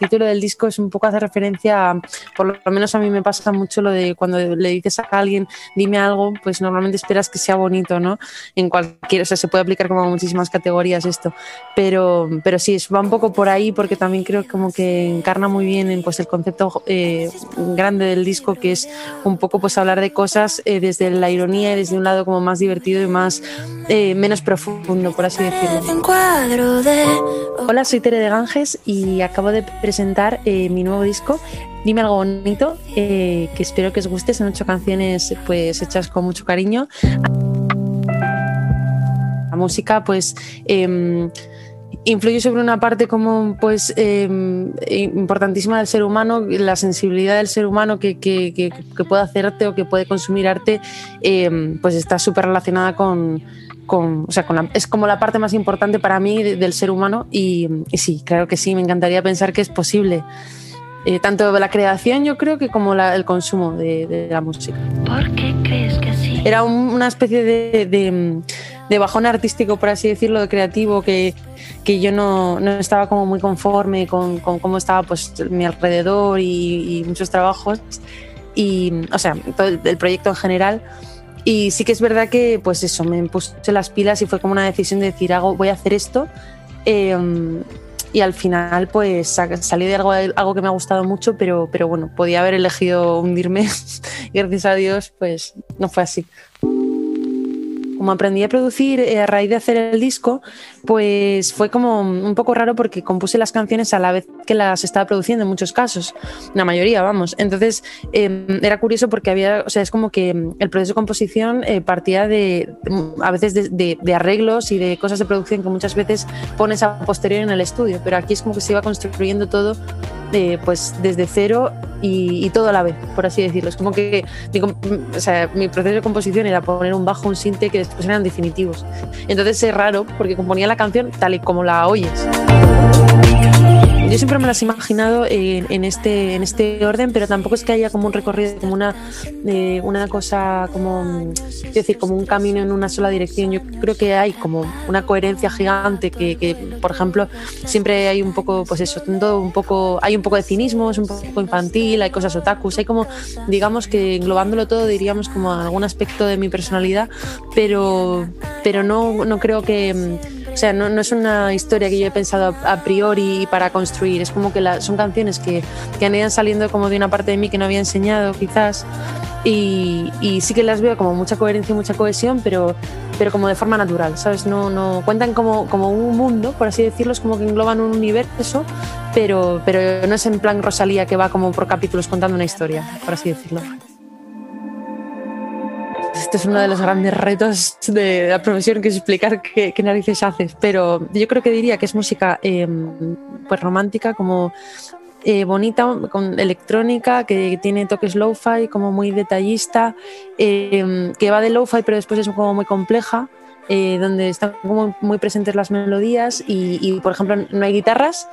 El título del disco es un poco hace referencia, por lo menos a mí me pasa mucho lo de cuando le dices a alguien, dime algo, pues normalmente esperas que sea bonito, ¿no? En cualquier, o sea, se puede aplicar como a muchísimas categorías esto, pero, pero sí, va un poco por ahí porque también creo como que encarna muy bien en, pues, el concepto eh, grande del disco, que es un poco pues hablar de cosas eh, desde la ironía y desde un lado como más divertido y más eh, menos profundo, por así decirlo. Hola, soy Tere de Ganges y acabo de presentar mi nuevo disco, Dime algo bonito, eh, que espero que os guste. Son ocho canciones pues hechas con mucho cariño. La música, pues. em, influye sobre una parte como pues em, importantísima del ser humano, la sensibilidad del ser humano que, que, que- que puede hacer arte o que puede consumir arte, em, pues está súper relacionada con, con, o sea, con la- es como la parte más importante para mí de- del ser humano y, y sí, claro que sí, me encantaría pensar que es posible. Eh, tanto la creación yo creo que como la- el consumo de, de la música. ¿Por qué crees que sí? Era un- una especie de, de- de bajón artístico, por así decirlo, de creativo, que, que yo no, no estaba como muy conforme con, con cómo estaba pues, mi alrededor y, y muchos trabajos. Y, o sea, todo el, el proyecto en general. Y sí que es verdad que, pues eso, me puse las pilas y fue como una decisión de decir, hago, voy a hacer esto. Eh, y al final, pues sa- salió de algo, algo que me ha gustado mucho, pero, pero bueno, podía haber elegido hundirme. y *laughs* gracias a Dios, pues no fue así. Como aprendí a producir eh, a raíz de hacer el disco, pues fue como un poco raro porque compuse las canciones a la vez que las estaba produciendo en muchos casos, la mayoría, vamos. Entonces eh, era curioso porque había, o sea, es como que mm, el proceso de composición eh, partía de, a veces de, arreglos y de cosas de producción que muchas veces pones a posteriori en el estudio, pero aquí es como que se iba construyendo todo eh, pues desde cero y, y todo a la vez, por así decirlo. Es como que mi, o sea, mi proceso de composición era poner un bajo, un sinte que después eran definitivos. Entonces es raro porque componía la canción tal y como la oyes. Yo siempre me las he imaginado en, este, en este orden, pero tampoco es que haya como un recorrido, como una, eh, una cosa, como, decir, como un camino en una sola dirección. Yo creo que hay como una coherencia gigante que, por ejemplo, siempre hay un poco, pues eso, todo un poco, hay un poco de cinismo, es un poco infantil, hay cosas otakus, hay como, digamos que englobándolo todo diríamos como algún aspecto de mi personalidad, pero, pero no, no creo que... o sea, no, no es una historia que yo he pensado a, a priori para construir. Es como que la- son canciones que, que han ido saliendo como de una parte de mí que no había enseñado, quizás. Y, y sí que las veo como mucha coherencia y mucha cohesión, pero, pero como de forma natural, ¿sabes? No, no cuentan como, como un mundo, por así decirlo, es como que engloban un universo, pero, pero no es en plan Rosalía que va como por capítulos contando una historia, por así decirlo. Este es uno de los grandes retos de la profesión, que es explicar qué, narices haces. Pero yo creo que diría que es música eh, pues romántica, como eh, bonita, con electrónica, que tiene toques lo-fi, como muy detallista, eh, que va de lo-fi, pero después es como muy compleja. eh, donde están como muy presentes las melodías y, por ejemplo no hay guitarras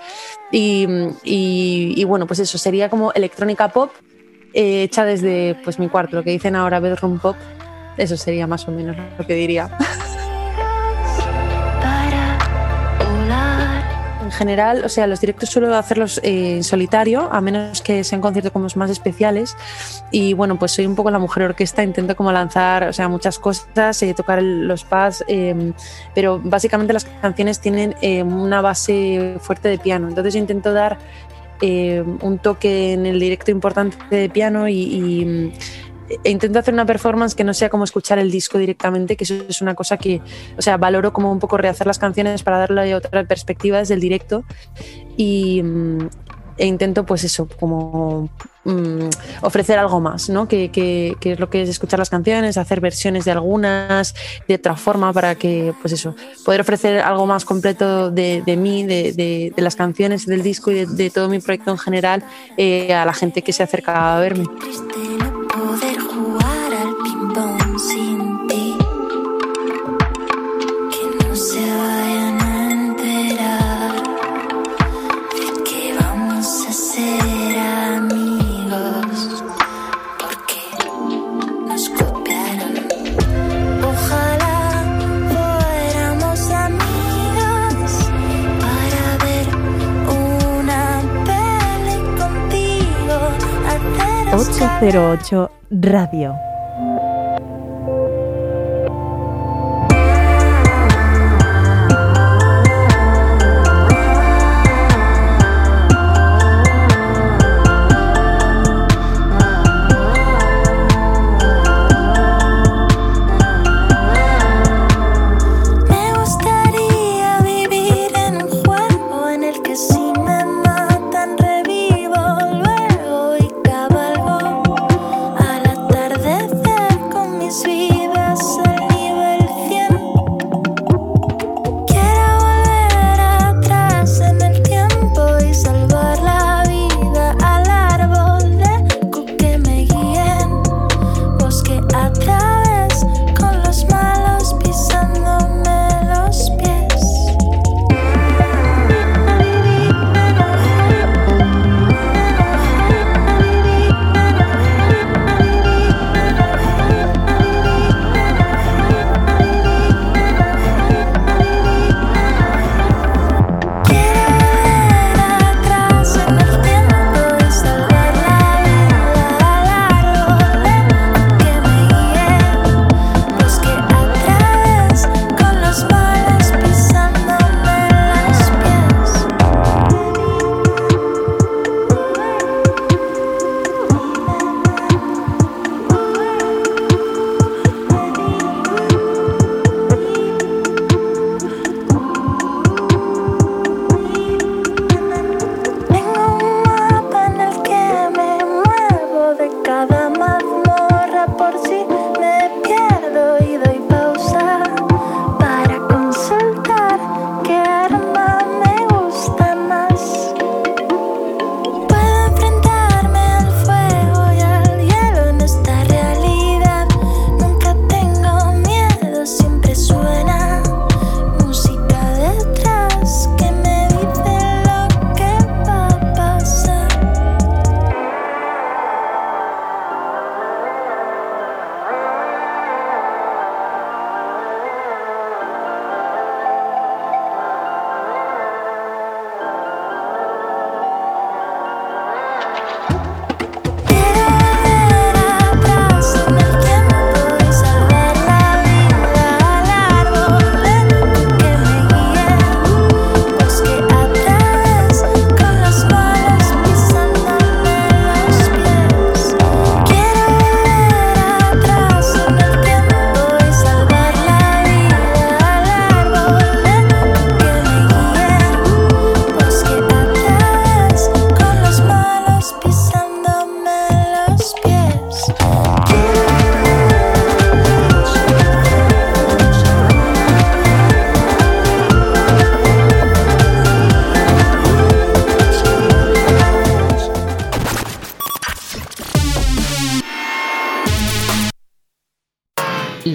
y, y- y, bueno pues eso sería como electrónica pop eh, hecha desde pues mi cuarto lo que dicen ahora bedroom pop eso sería más o menos lo que diría. En general, o sea, los directos suelo hacerlos eh, en solitario, a menos que sean conciertos como más especiales. Y bueno, pues soy un poco la mujer orquesta, intento como lanzar, o sea, muchas cosas, eh, tocar el- los pads, eh, pero básicamente las canciones tienen eh, una base fuerte de piano. Entonces yo intento dar eh, un toque en el directo importante de piano y, y, e intento hacer una performance que no sea como escuchar el disco directamente, que eso es una cosa que, o sea, valoro como un poco rehacer las canciones para darle otra perspectiva desde el directo y mm, e intento pues eso, como mm, ofrecer algo más, ¿no? Que, que- que es lo que es escuchar las canciones, hacer versiones de algunas de otra forma para que, pues eso, poder ofrecer algo más completo de, de mí, de, de- de las canciones, del disco y de todo mi proyecto en general eh, a la gente que se acerca a verme. Poder jugar 808 Radio.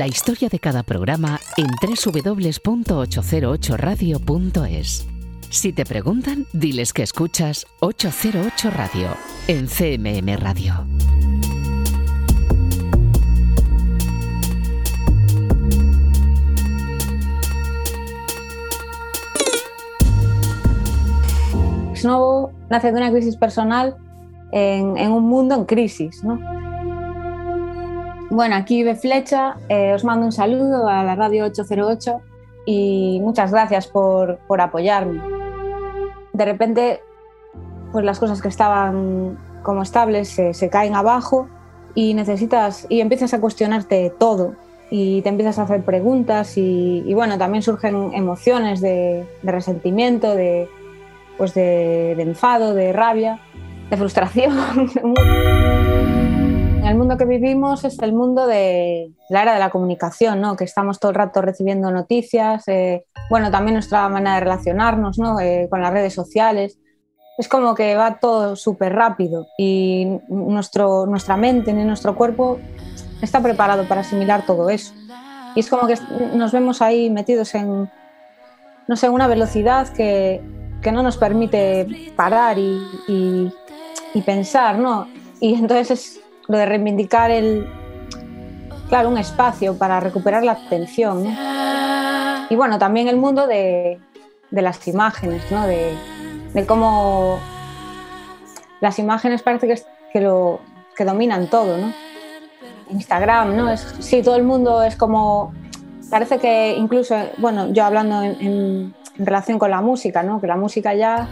La historia de cada programa en www.808radio.es. Si te preguntan, diles que escuchas 808 Radio en CMM Radio. Snow nace de una crisis personal en, en un mundo en crisis, ¿no? Bueno, aquí de Flecha, eh, os mando un saludo a la radio 808 y muchas gracias por, por apoyarme. De repente, pues las cosas que estaban como estables se, se caen abajo y necesitas y empiezas a cuestionarte todo y te empiezas a hacer preguntas y, y bueno, también surgen emociones de, de resentimiento, de, pues de, de enfado, de rabia, de frustración. *laughs* el mundo que vivimos es el mundo de la era de la comunicación, ¿no? que estamos todo el rato recibiendo noticias, eh, bueno, también nuestra manera de relacionarnos ¿no? Eh, con las redes sociales. Es como que va todo súper rápido y nuestro, nuestra mente ni nuestro cuerpo está preparado para asimilar todo eso. Y es como que nos vemos ahí metidos en, no sé, una velocidad que, que no nos permite parar y, y, y pensar, ¿no? Y entonces es lo de reivindicar el, claro, un espacio para recuperar la atención. Y bueno, también el mundo de, de las imágenes, ¿no? De, de cómo las imágenes parece que, que lo, que dominan todo, ¿no? Instagram, ¿no? Es, sí, todo el mundo es como, parece que incluso, bueno, yo hablando en- en relación con la música, ¿no? Que la música ya,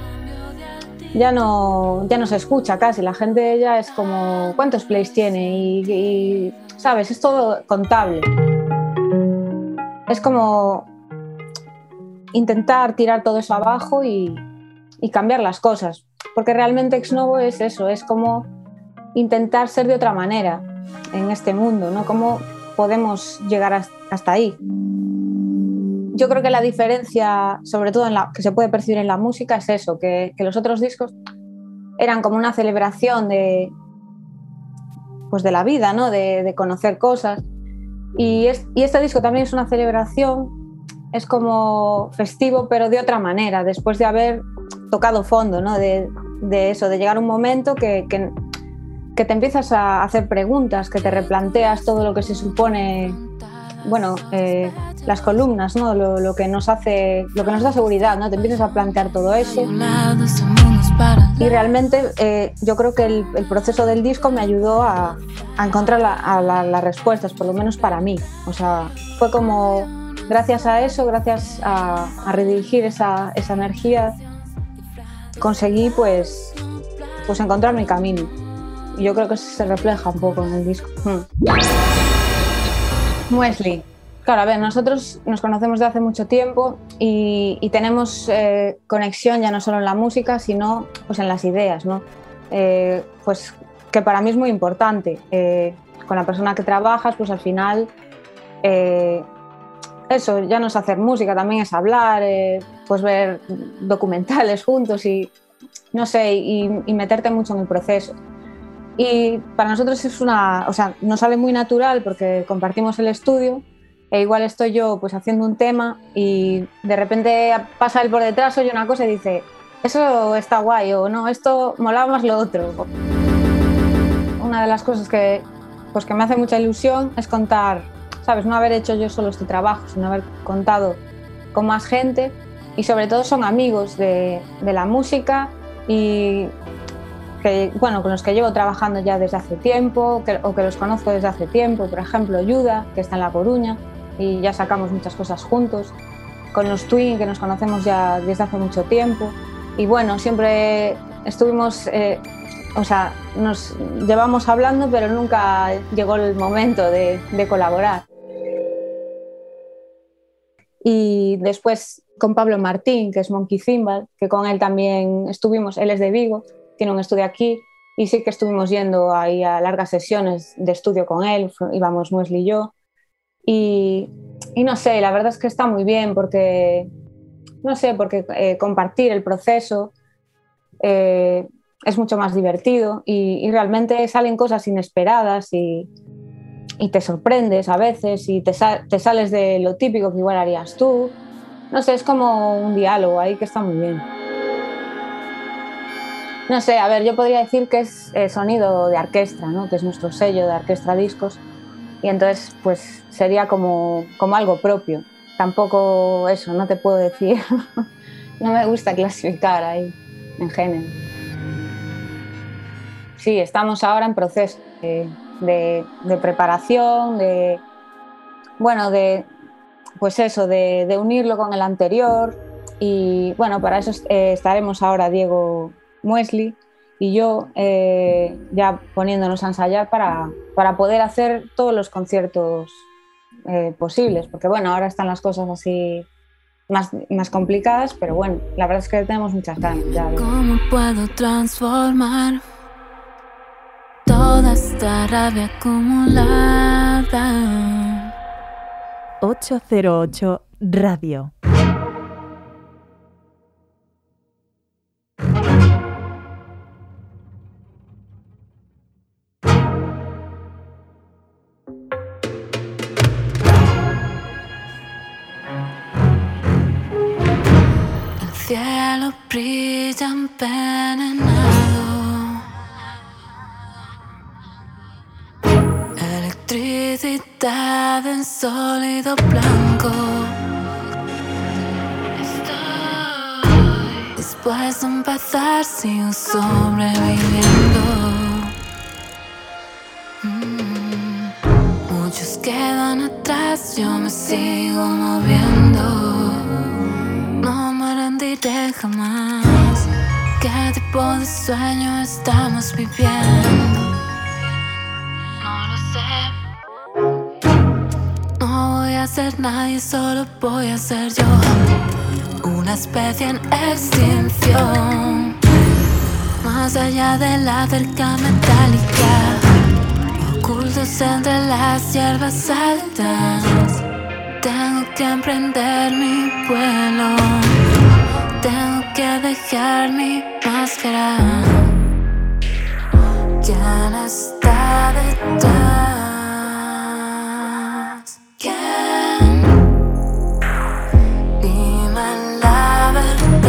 ya, no, ya no se escucha casi, la gente ya es como, ¿cuántos plays tiene? Y, ¿sabes? Es todo contable. Es como intentar tirar todo eso abajo y, y cambiar las cosas, porque realmente Ex Novo es eso, es como intentar ser de otra manera en este mundo, ¿no? ¿Cómo podemos llegar has- hasta ahí? Yo creo que la diferencia, sobre todo en la, que se puede percibir en la música, es eso, que, que los otros discos eran como una celebración de, pues de la vida, ¿no? de, de conocer cosas. Y, es- y este disco también es una celebración, es como festivo, pero de otra manera, después de haber tocado fondo, ¿no? de, de eso, de llegar un momento que, que, que te empiezas a hacer preguntas, que te replanteas todo lo que se supone, bueno, eh, las columnas, ¿no? Lo, lo que nos hace, lo que nos da seguridad, ¿no? Te empiezas a plantear todo eso. Y realmente eh, yo creo que el, el proceso del disco me ayudó a, a encontrar la- a la- las respuestas, por lo menos para mí. O sea, fue como gracias a eso, gracias a, a redirigir esa, esa energía, conseguí pues, pues encontrar mi camino. Y yo creo que eso se refleja un poco en el disco. Hmm. Wesley. Claro, a ver, nosotros nos conocemos de hace mucho tiempo y, tenemos eh, conexión ya no solo en la música, sino pues en las ideas, ¿no? Eh, pues que para mí es muy importante. Eh, con la persona que trabajas, pues al final, eso ya no es hacer música, también es hablar, pues ver documentales juntos y, no sé, y meterte mucho en el proceso. Y para nosotros es una, o sea, nos sale muy natural porque compartimos el estudio e igual estoy yo pues haciendo un tema y de repente pasa él por detrás, oye una cosa y dice, eso está guay o no, esto molaba más lo otro. Una de las cosas que, pues que me hace mucha ilusión es contar, ¿sabes? No haber hecho yo solo este trabajo, sino haber contado con más gente y sobre todo son amigos de, de la música y que, bueno, con los que llevo trabajando ya desde hace tiempo que- o que los conozco desde hace tiempo. Por ejemplo, Yuda, que está en La Coruña y ya sacamos muchas cosas juntos. Con los Twin, que nos conocemos ya desde hace mucho tiempo. Y bueno, siempre estuvimos, eh, o sea, nos llevamos hablando, pero nunca llegó el momento de, de colaborar. Y después con Pablo Martín, que es Monkey Zimbal, que con él también estuvimos, él es de Vigo, tiene un estudio aquí, y sí que estuvimos yendo ahí a largas sesiones de estudio con él, íbamos Wesley y yo. Y, y no sé, la verdad es que está muy bien porque, no sé, porque eh, compartir el proceso eh, es mucho más divertido y, y realmente salen cosas inesperadas y, y te sorprendes a veces y te, te sales de lo típico que igual harías tú. No sé, es como un diálogo ahí que está muy bien. No sé, a ver, yo podría decir que es eh, sonido de orquestra, ¿no? que es nuestro sello de Orquestra Discos, y entonces pues sería como, como algo propio. Tampoco eso, no te puedo decir, *laughs* no me gusta clasificar ahí en género. Sí, estamos ahora en proceso de, preparación, de, bueno, de, pues eso, de unirlo con el anterior, y bueno, para eso eh, estaremos ahora Diego Muesli y yo eh, ya poniéndonos a ensayar para, para poder hacer todos los conciertos eh, posibles, porque bueno, ahora están las cosas así más, más complicadas, pero bueno, la verdad es que tenemos muchas ganas ya ¿Cómo puedo transformar toda esta rabia acumulada? 808 Radio. brillo envenenado. Electricidad en sólido blanco. Estoy dispuesto a empezar sin sobreviviendo. Mm. Muchos quedan atrás, yo me sigo moviendo. Jamás. ¿Qué tipo de sueño estamos viviendo? No lo sé. No voy a ser nadie, solo voy a ser yo. Una especie en extinción. Más allá de la cerca metálica. Ocultos entre las hierbas altas. Tengo que emprender mi vuelo. Tengo que dejar mi máscara. ¿Quién está detrás? ¿Quién? Dime la verdad.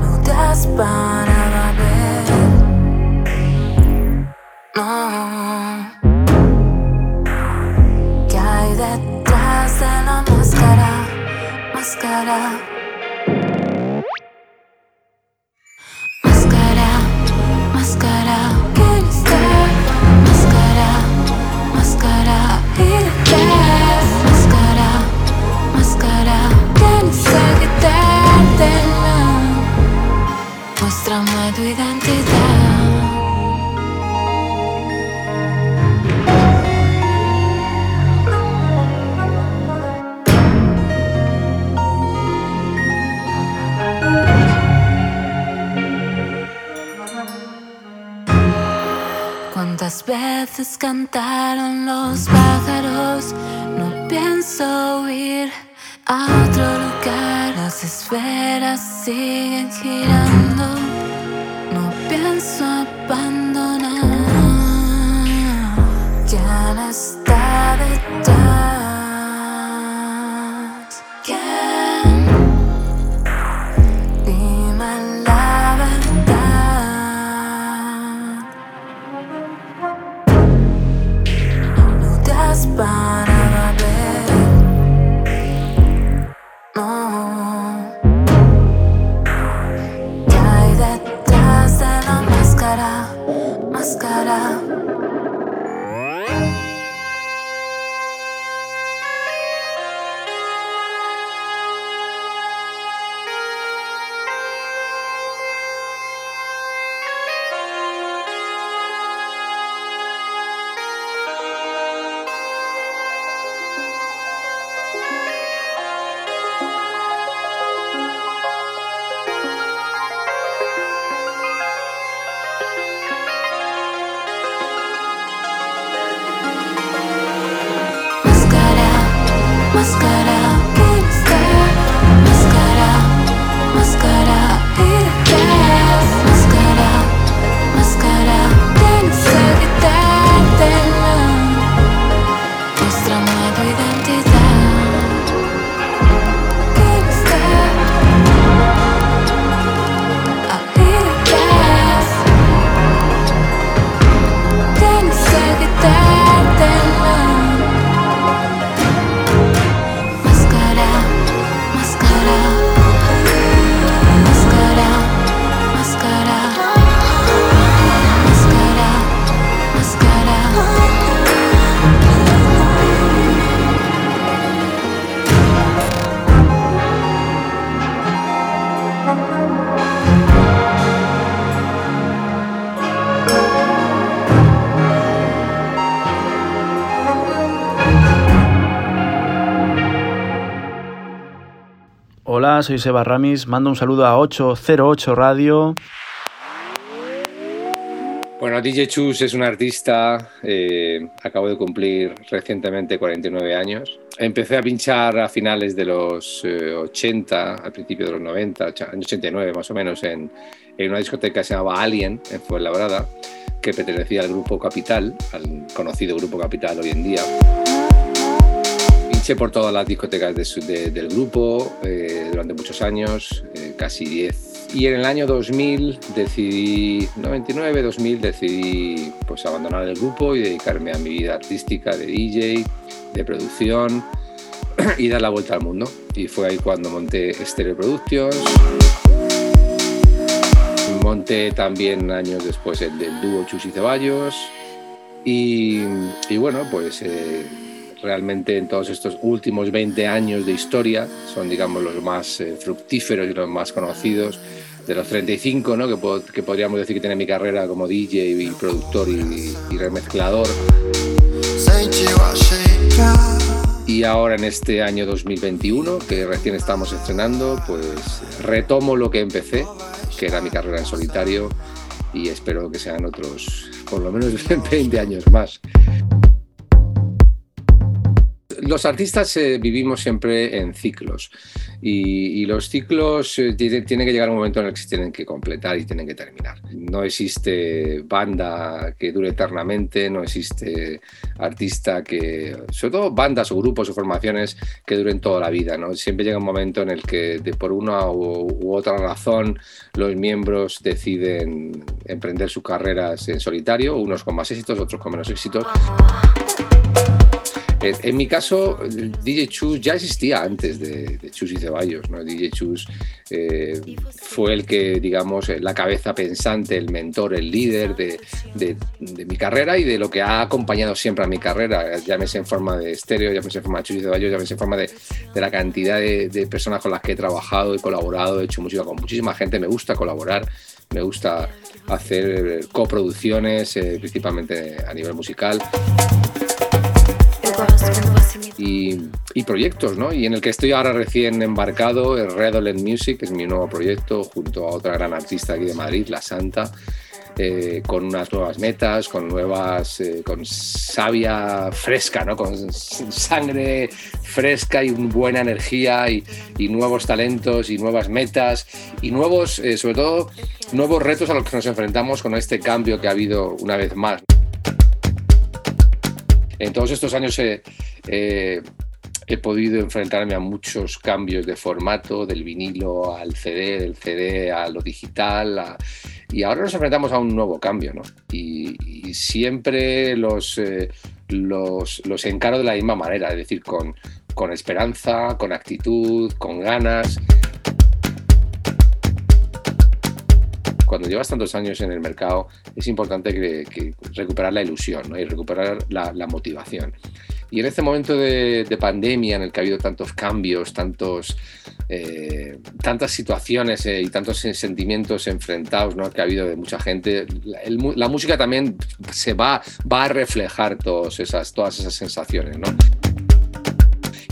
No te has Máscara. Máscara, cantaron los pájaros? No pienso huir a otro lugar. Las esferas siguen girando. No pienso abandonar. ¿Quién está detrás? Máscara. Soy Seba Ramis, mando un saludo a 808 Radio. Bueno, DJ Chus es un artista, eh, acabo de cumplir recientemente 49 años. Empecé a pinchar a finales de los eh, 80, al principio de los 90, ocha- año 89 más o menos, en, en una discoteca que se llamaba Alien, en Fuenlabrada, que pertenecía al grupo Capital, al conocido grupo Capital hoy en día. Pinché por todas las discotecas de su- de- del grupo eh, durante muchos años, eh, casi 10. Y en el año 2000 decidí, 99, 2000, decidí pues abandonar el grupo y dedicarme a mi vida artística de DJ, de producción *clears throat* y dar la vuelta al mundo. Y fue ahí cuando monté Stereo Productions. monté también años después el del dúo Chus y Ceballos. Y, y bueno, pues eh, realmente en todos estos últimos 20 años de historia son, digamos, los más eh, fructíferos y los más conocidos. De los 35, ¿no? que, po- que podríamos decir que tiene mi carrera como DJ y productor y, y remezclador. Y ahora en este año 2021, que recién estamos estrenando, pues retomo lo que empecé, que era mi carrera en solitario, y espero que sean otros, por lo menos *laughs* 20 años más. Los artistas eh, vivimos siempre en ciclos y, y los ciclos eh, tiene, tiene que llegar un momento en el que se tienen que completar y tienen que terminar. No existe banda que dure eternamente, no existe artista que, sobre todo bandas o grupos o formaciones que duren toda la vida. ¿no? Siempre llega un momento en el que de por una u, u otra razón los miembros deciden emprender sus carreras en solitario, unos con más éxitos, otros con menos éxitos. En, en mi caso, DJ Chus ya existía antes de, de Chus y Ceballos. ¿no? DJ Chus eh, fue el que, digamos, eh, la cabeza pensante, el mentor, el líder de, de- mi carrera y de lo que ha acompañado siempre a mi carrera. Llámese en forma de estéreo, llámese en forma de Chus y Ceballos, llámese en forma de, la cantidad de, personas con las que he trabajado, he colaborado, he hecho música con muchísima gente. Me gusta colaborar, me gusta hacer eh, coproducciones, eh, principalmente a nivel musical y, y proyectos, ¿no? Y en el que estoy ahora recién embarcado, el Redolent Music, que es mi nuevo proyecto, junto a otra gran artista aquí de Madrid, La Santa, eh, con unas nuevas metas, con nuevas, eh, con savia fresca, ¿no? Con sangre fresca y buena energía y, y nuevos talentos y nuevas metas y nuevos, eh, sobre todo, nuevos retos a los que nos enfrentamos con este cambio que ha habido una vez más. En todos estos años he, podido enfrentarme a muchos cambios de formato, del vinilo al CD, del CD a lo digital, a- y ahora nos enfrentamos a un nuevo cambio, ¿no? Y, y siempre los, eh, los, los encaro de la misma manera, es decir, con, con esperanza, con actitud, con ganas. Cuando llevas tantos años en el mercado, es importante que, que recuperar la ilusión ¿no? y recuperar la, la motivación. Y en este momento de, de pandemia en el que ha habido tantos cambios, tantos, eh, tantas situaciones eh, y tantos sentimientos enfrentados ¿no? que ha habido de mucha gente, la, el la música también se va, va a reflejar todas esas, todas esas sensaciones. ¿no?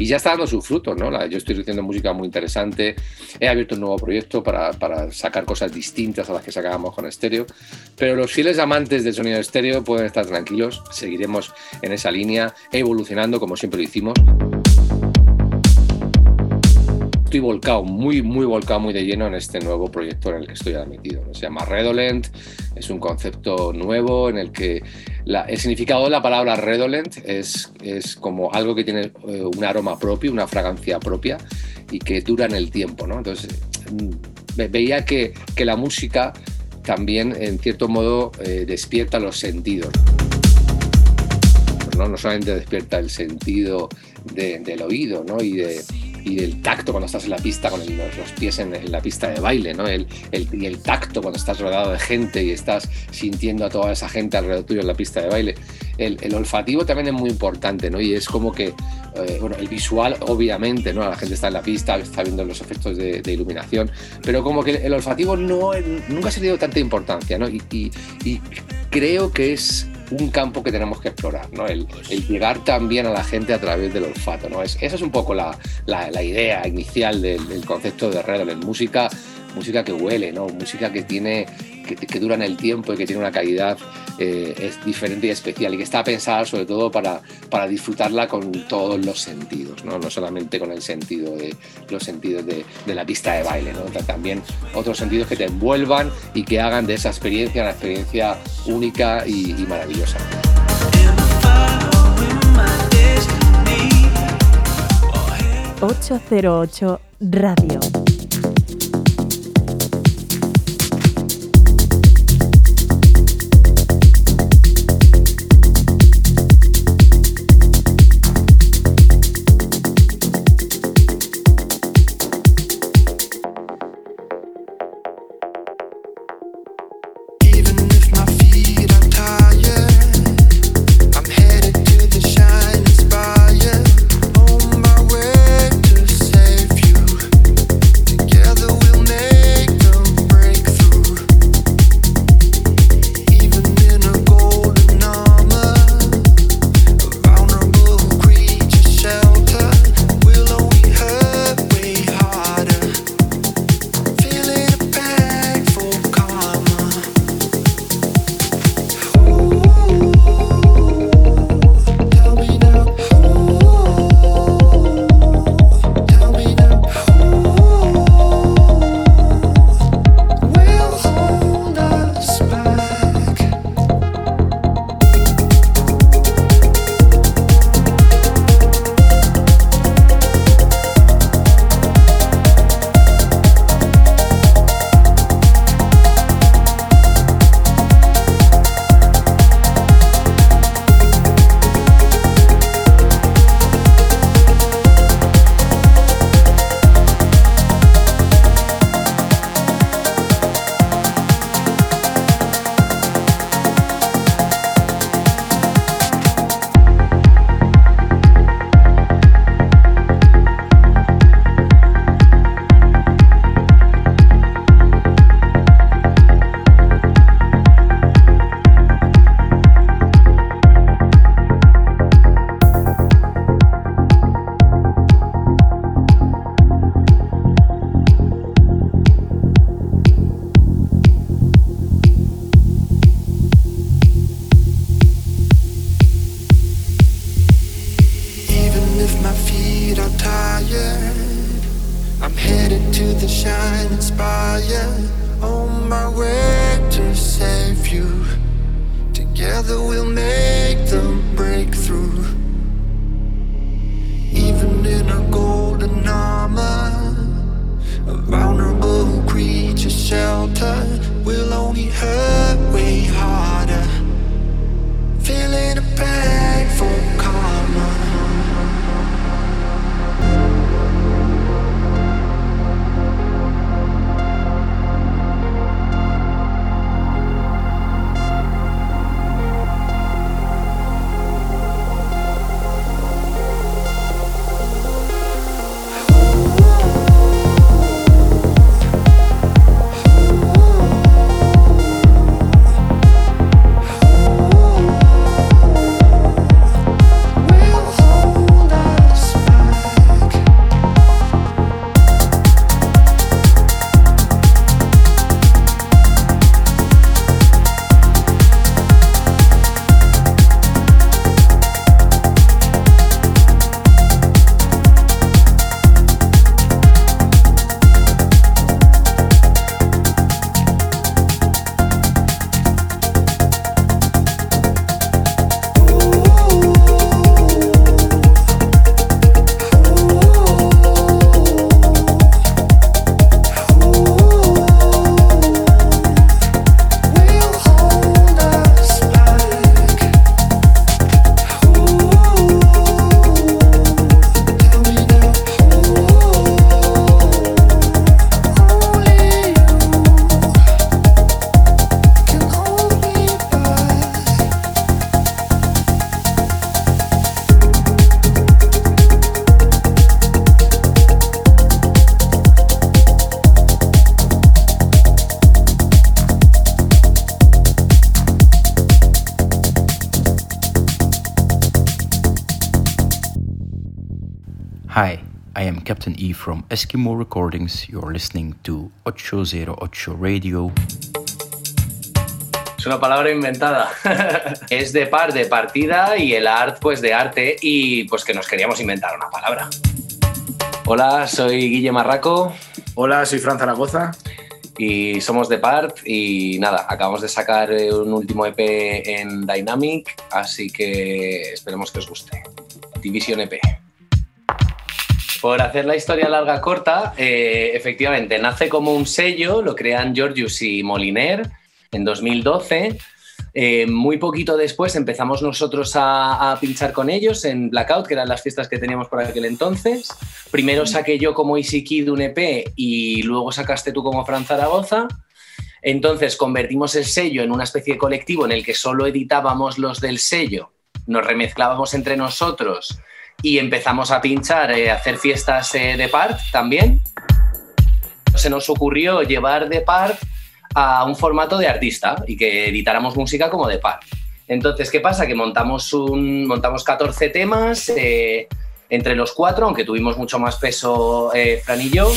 Y ya está dando sus frutos, ¿no? Yo estoy haciendo música muy interesante, he abierto un nuevo proyecto para, para sacar cosas distintas a las que sacábamos con estéreo, pero los fieles amantes del sonido estéreo pueden estar tranquilos, seguiremos en esa línea, evolucionando como siempre lo hicimos. Estoy volcado, muy, muy volcado, muy de lleno en este nuevo proyecto en el que estoy. ¿no? Se llama Redolent, es un concepto nuevo en el que la- el significado de la palabra redolent es, es como algo que tiene eh, un aroma propio, una fragancia propia y que dura en el tiempo. ¿no? Entonces, mm, ve- veía que, que la música también, en cierto modo, eh, despierta los sentidos. ¿no? no solamente despierta el sentido de- del oído ¿no? y, de- y del tacto cuando estás en la pista, con el- los, los pies en, en la pista de baile, ¿no? el, el- y el tacto cuando estás rodeado de gente y estás sintiendo a toda esa gente alrededor tuyo en la pista de baile. El, el olfativo también es muy importante ¿no? y es como que, eh, bueno, el visual obviamente, ¿no? la gente está en la pista, está viendo los efectos de, de iluminación, pero como que el olfativo no, nunca se le dio tanta importancia ¿no? y, y- y creo que es un campo que tenemos que explorar, ¿no? El, el llegar también a la gente a través del olfato, ¿no? Es, esa es un poco la, la- la idea inicial del, del concepto de Redolent. Música, música que huele, ¿no? Música que tiene, que, que dura en el tiempo y que tiene una calidad eh, es diferente y especial y que está pensada sobre todo para, para disfrutarla con todos los sentidos, ¿no? No solamente con el sentido de los sentidos de, de la pista de baile, ¿no? También otros sentidos que te envuelvan y que hagan de esa experiencia una experiencia única y, y maravillosa. 808 Radio. Captain E from Eskimo Recordings. You're listening to 808 Radio. Es una palabra inventada. *laughs* es de par, de partida y el art, pues de arte y pues que nos queríamos inventar una palabra. Hola, soy Guille Marraco. Hola, soy Fran Zaragoza. Y somos de Part y nada, acabamos de sacar eh, un último EP en Dynamic, así que esperemos que os guste. Division EP. Por hacer la historia larga corta, eh, efectivamente, nace como un sello, lo crean Georgius y Moliner en 2012. Eh, muy poquito después empezamos nosotros a, a pinchar con ellos en Blackout, que eran las fiestas que teníamos por aquel entonces. Primero saqué yo como Easy Kid un EP y luego sacaste tú como Fran Zaragoza. Entonces convertimos el sello en una especie de colectivo en el que solo editábamos los del sello, nos remezclábamos entre nosotros y empezamos a pinchar, eh, a hacer fiestas eh, de part también. Se nos ocurrió llevar de part a un formato de artista y que editáramos música como de part. Entonces, ¿qué pasa? Que montamos, un, montamos 14 temas eh, entre los cuatro, aunque tuvimos mucho más peso eh, Fran y yo.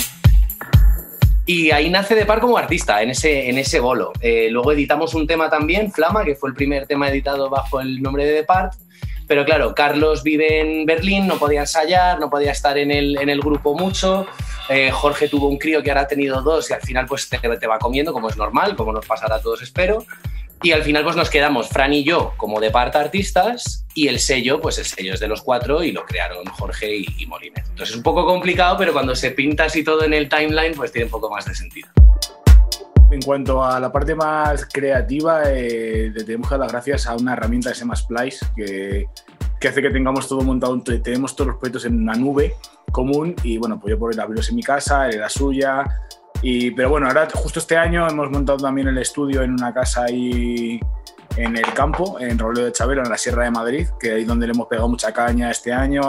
Y ahí nace de par como artista, en ese, en ese bolo. Eh, luego editamos un tema también, Flama, que fue el primer tema editado bajo el nombre de Depart. Pero claro, Carlos vive en Berlín, no podía ensayar, no podía estar en el, en el grupo mucho. Eh, Jorge tuvo un crío que ahora ha tenido dos y al final pues te, te va comiendo, como es normal, como nos pasará a todos, espero. Y al final pues nos quedamos Fran y yo como de parte artistas y el sello, pues el sello es de los cuatro y lo crearon Jorge y, y Moliner. Entonces es un poco complicado, pero cuando se pinta así todo en el timeline, pues tiene un poco más de sentido. En cuanto a la parte más creativa, eh, le tenemos que dar las gracias a una herramienta que se llama Splice, que, hace que tengamos todo montado, te- tenemos todos los proyectos en una nube común y bueno, pues yo por abrirlos en mi casa, en la suya. Y, pero bueno, ahora justo este año hemos montado también el estudio en una casa ahí en el campo, en Roleo de Chabelo, en la Sierra de Madrid, que ahí donde le hemos pegado mucha caña este año,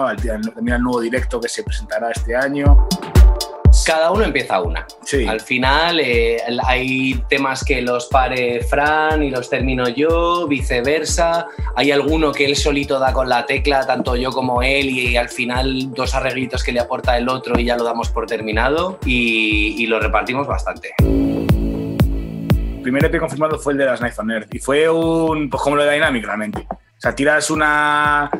también al nuevo directo que se presentará este año. Cada uno empieza una. Al final eh, hay temas que los pare Fran y los termino yo, viceversa. Hay alguno que él solito da con la tecla, tanto yo como él, y al final dos arreglitos que le aporta el otro y ya lo damos por terminado y, y lo repartimos bastante. El primer EP confirmado fue el de las Knife on Earth y fue un, pues como lo de Dynamic realmente. O sea, tiras una,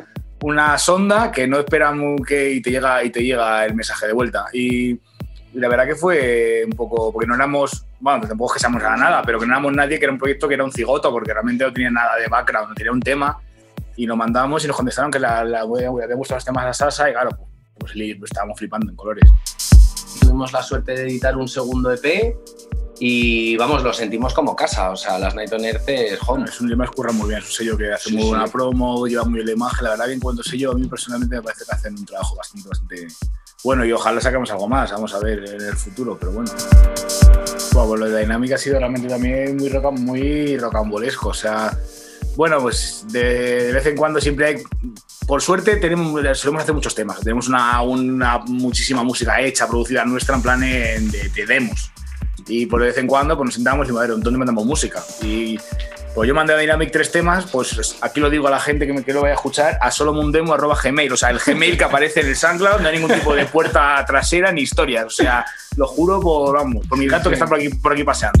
una sonda que no espera mu- que y te llega y te llega el mensaje de vuelta. Y la verdad que fue un poco, porque no éramos, bueno, tampoco es que seamos a nada, pero que no éramos nadie que era un proyecto que era un cigoto, porque realmente no tenía nada de background, no tenía un tema. Y lo mandamos y nos contestaron que la, la, había gustado los temas a Sasa y claro, pues, pues estábamos flipando en colores. Tuvimos la suerte de editar un segundo EP y vamos, lo sentimos como casa, o sea, las Night on Earth es home. Es un tema que muy bien, es un sello que hace Sí, muy buena sí. promo, lleva muy bien la imagen, la verdad que en cuanto a sello a mí personalmente me parece que hacen un trabajo bastante, bastante bueno y ojalá saquemos algo más, vamos a ver en el futuro, pero bueno. Bueno, pues lo de Dynamic ha sido realmente también muy, roca, muy rocambolesco, o sea, bueno, pues de, de vez en cuando siempre hay, por suerte tenemos, solemos hacer muchos temas, tenemos una, una muchísima música hecha, producida nuestra en plan en- de, de demos. Y por de vez en cuando pues nos sentamos y ver, ¿dónde mandamos música? Y pues yo mandé a Dynamic tres temas, pues aquí lo digo a la gente que, me, que lo vaya a escuchar, a solomundemo.gmail, o sea, el Gmail que aparece en el SoundCloud, no hay ningún tipo de puerta trasera ni historias, o sea, lo juro por, vamos, por mi gato que está por aquí, por aquí paseando.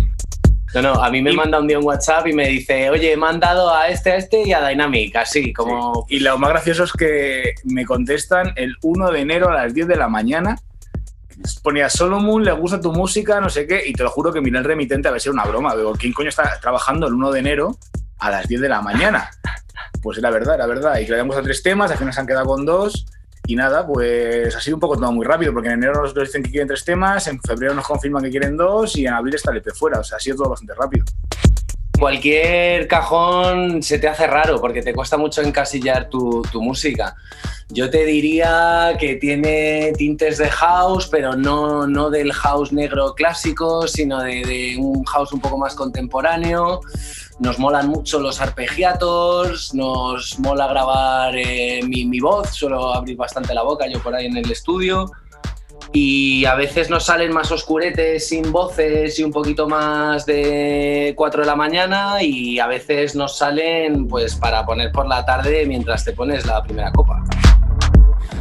No, no, a mí me manda un día un WhatsApp y me dice, oye, he mandado a este, a este y a Dynamic, así como... Y lo más gracioso es que me contestan el 1 de enero a las 10 de la mañana. Ponía Solomon, le gusta tu música, no sé qué, y te lo juro que miré el remitente a ver si era una broma. Digo, ¿quién coño está trabajando el 1 de enero a las 10 de la mañana? Pues era verdad, era verdad. Y que le habían gustado tres temas, al final se han quedado con dos. Y nada, pues ha sido un poco todo muy rápido, porque en enero nos dicen que quieren tres temas, en febrero nos confirman que quieren dos, y en abril está el EP fuera. O sea, ha sido todo bastante rápido. Cualquier cajón se te hace raro porque te cuesta mucho encasillar tu, tu música. Yo te diría que tiene tintes de house, pero no, no del house negro clásico, sino de, un house un poco más contemporáneo. Nos molan mucho los arpegiatos, nos mola grabar eh, mi, mi voz, suelo abrir bastante la boca yo por ahí en el estudio. Y a veces nos salen más oscuretes sin voces y un poquito más de 4 de la mañana y a veces nos salen pues para poner por la tarde mientras te pones la primera copa.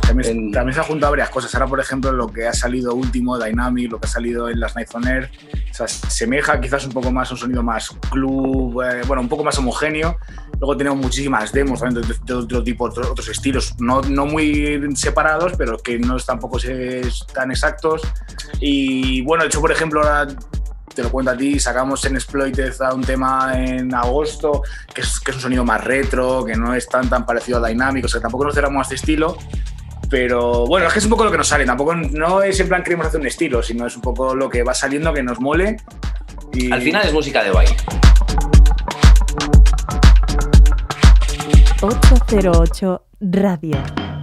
También, también se han juntado varias cosas. Ahora, por ejemplo, lo que ha salido último, Dynamic, lo que ha salido en las Nights on Air, o sea, se asemeja quizás un poco más un sonido más club, eh, bueno, un poco más homogéneo. Luego tenemos muchísimas demos también de, de otro tipo, otro- otros estilos, no, no muy separados, pero que no es tampoco se- tan exactos. Y bueno, de hecho, por ejemplo, ahora te lo cuento a ti, sacamos en Exploited a un tema en agosto, que es, que es un sonido más retro, que no es tan, tan parecido a Dynamic, o sea, tampoco nos cerramos a este estilo, pero bueno, es que es un poco lo que nos sale, tampoco no es en plan queremos hacer un estilo, sino es un poco lo que va saliendo que nos mole. Y... Al final es música de baile. 808 Radio.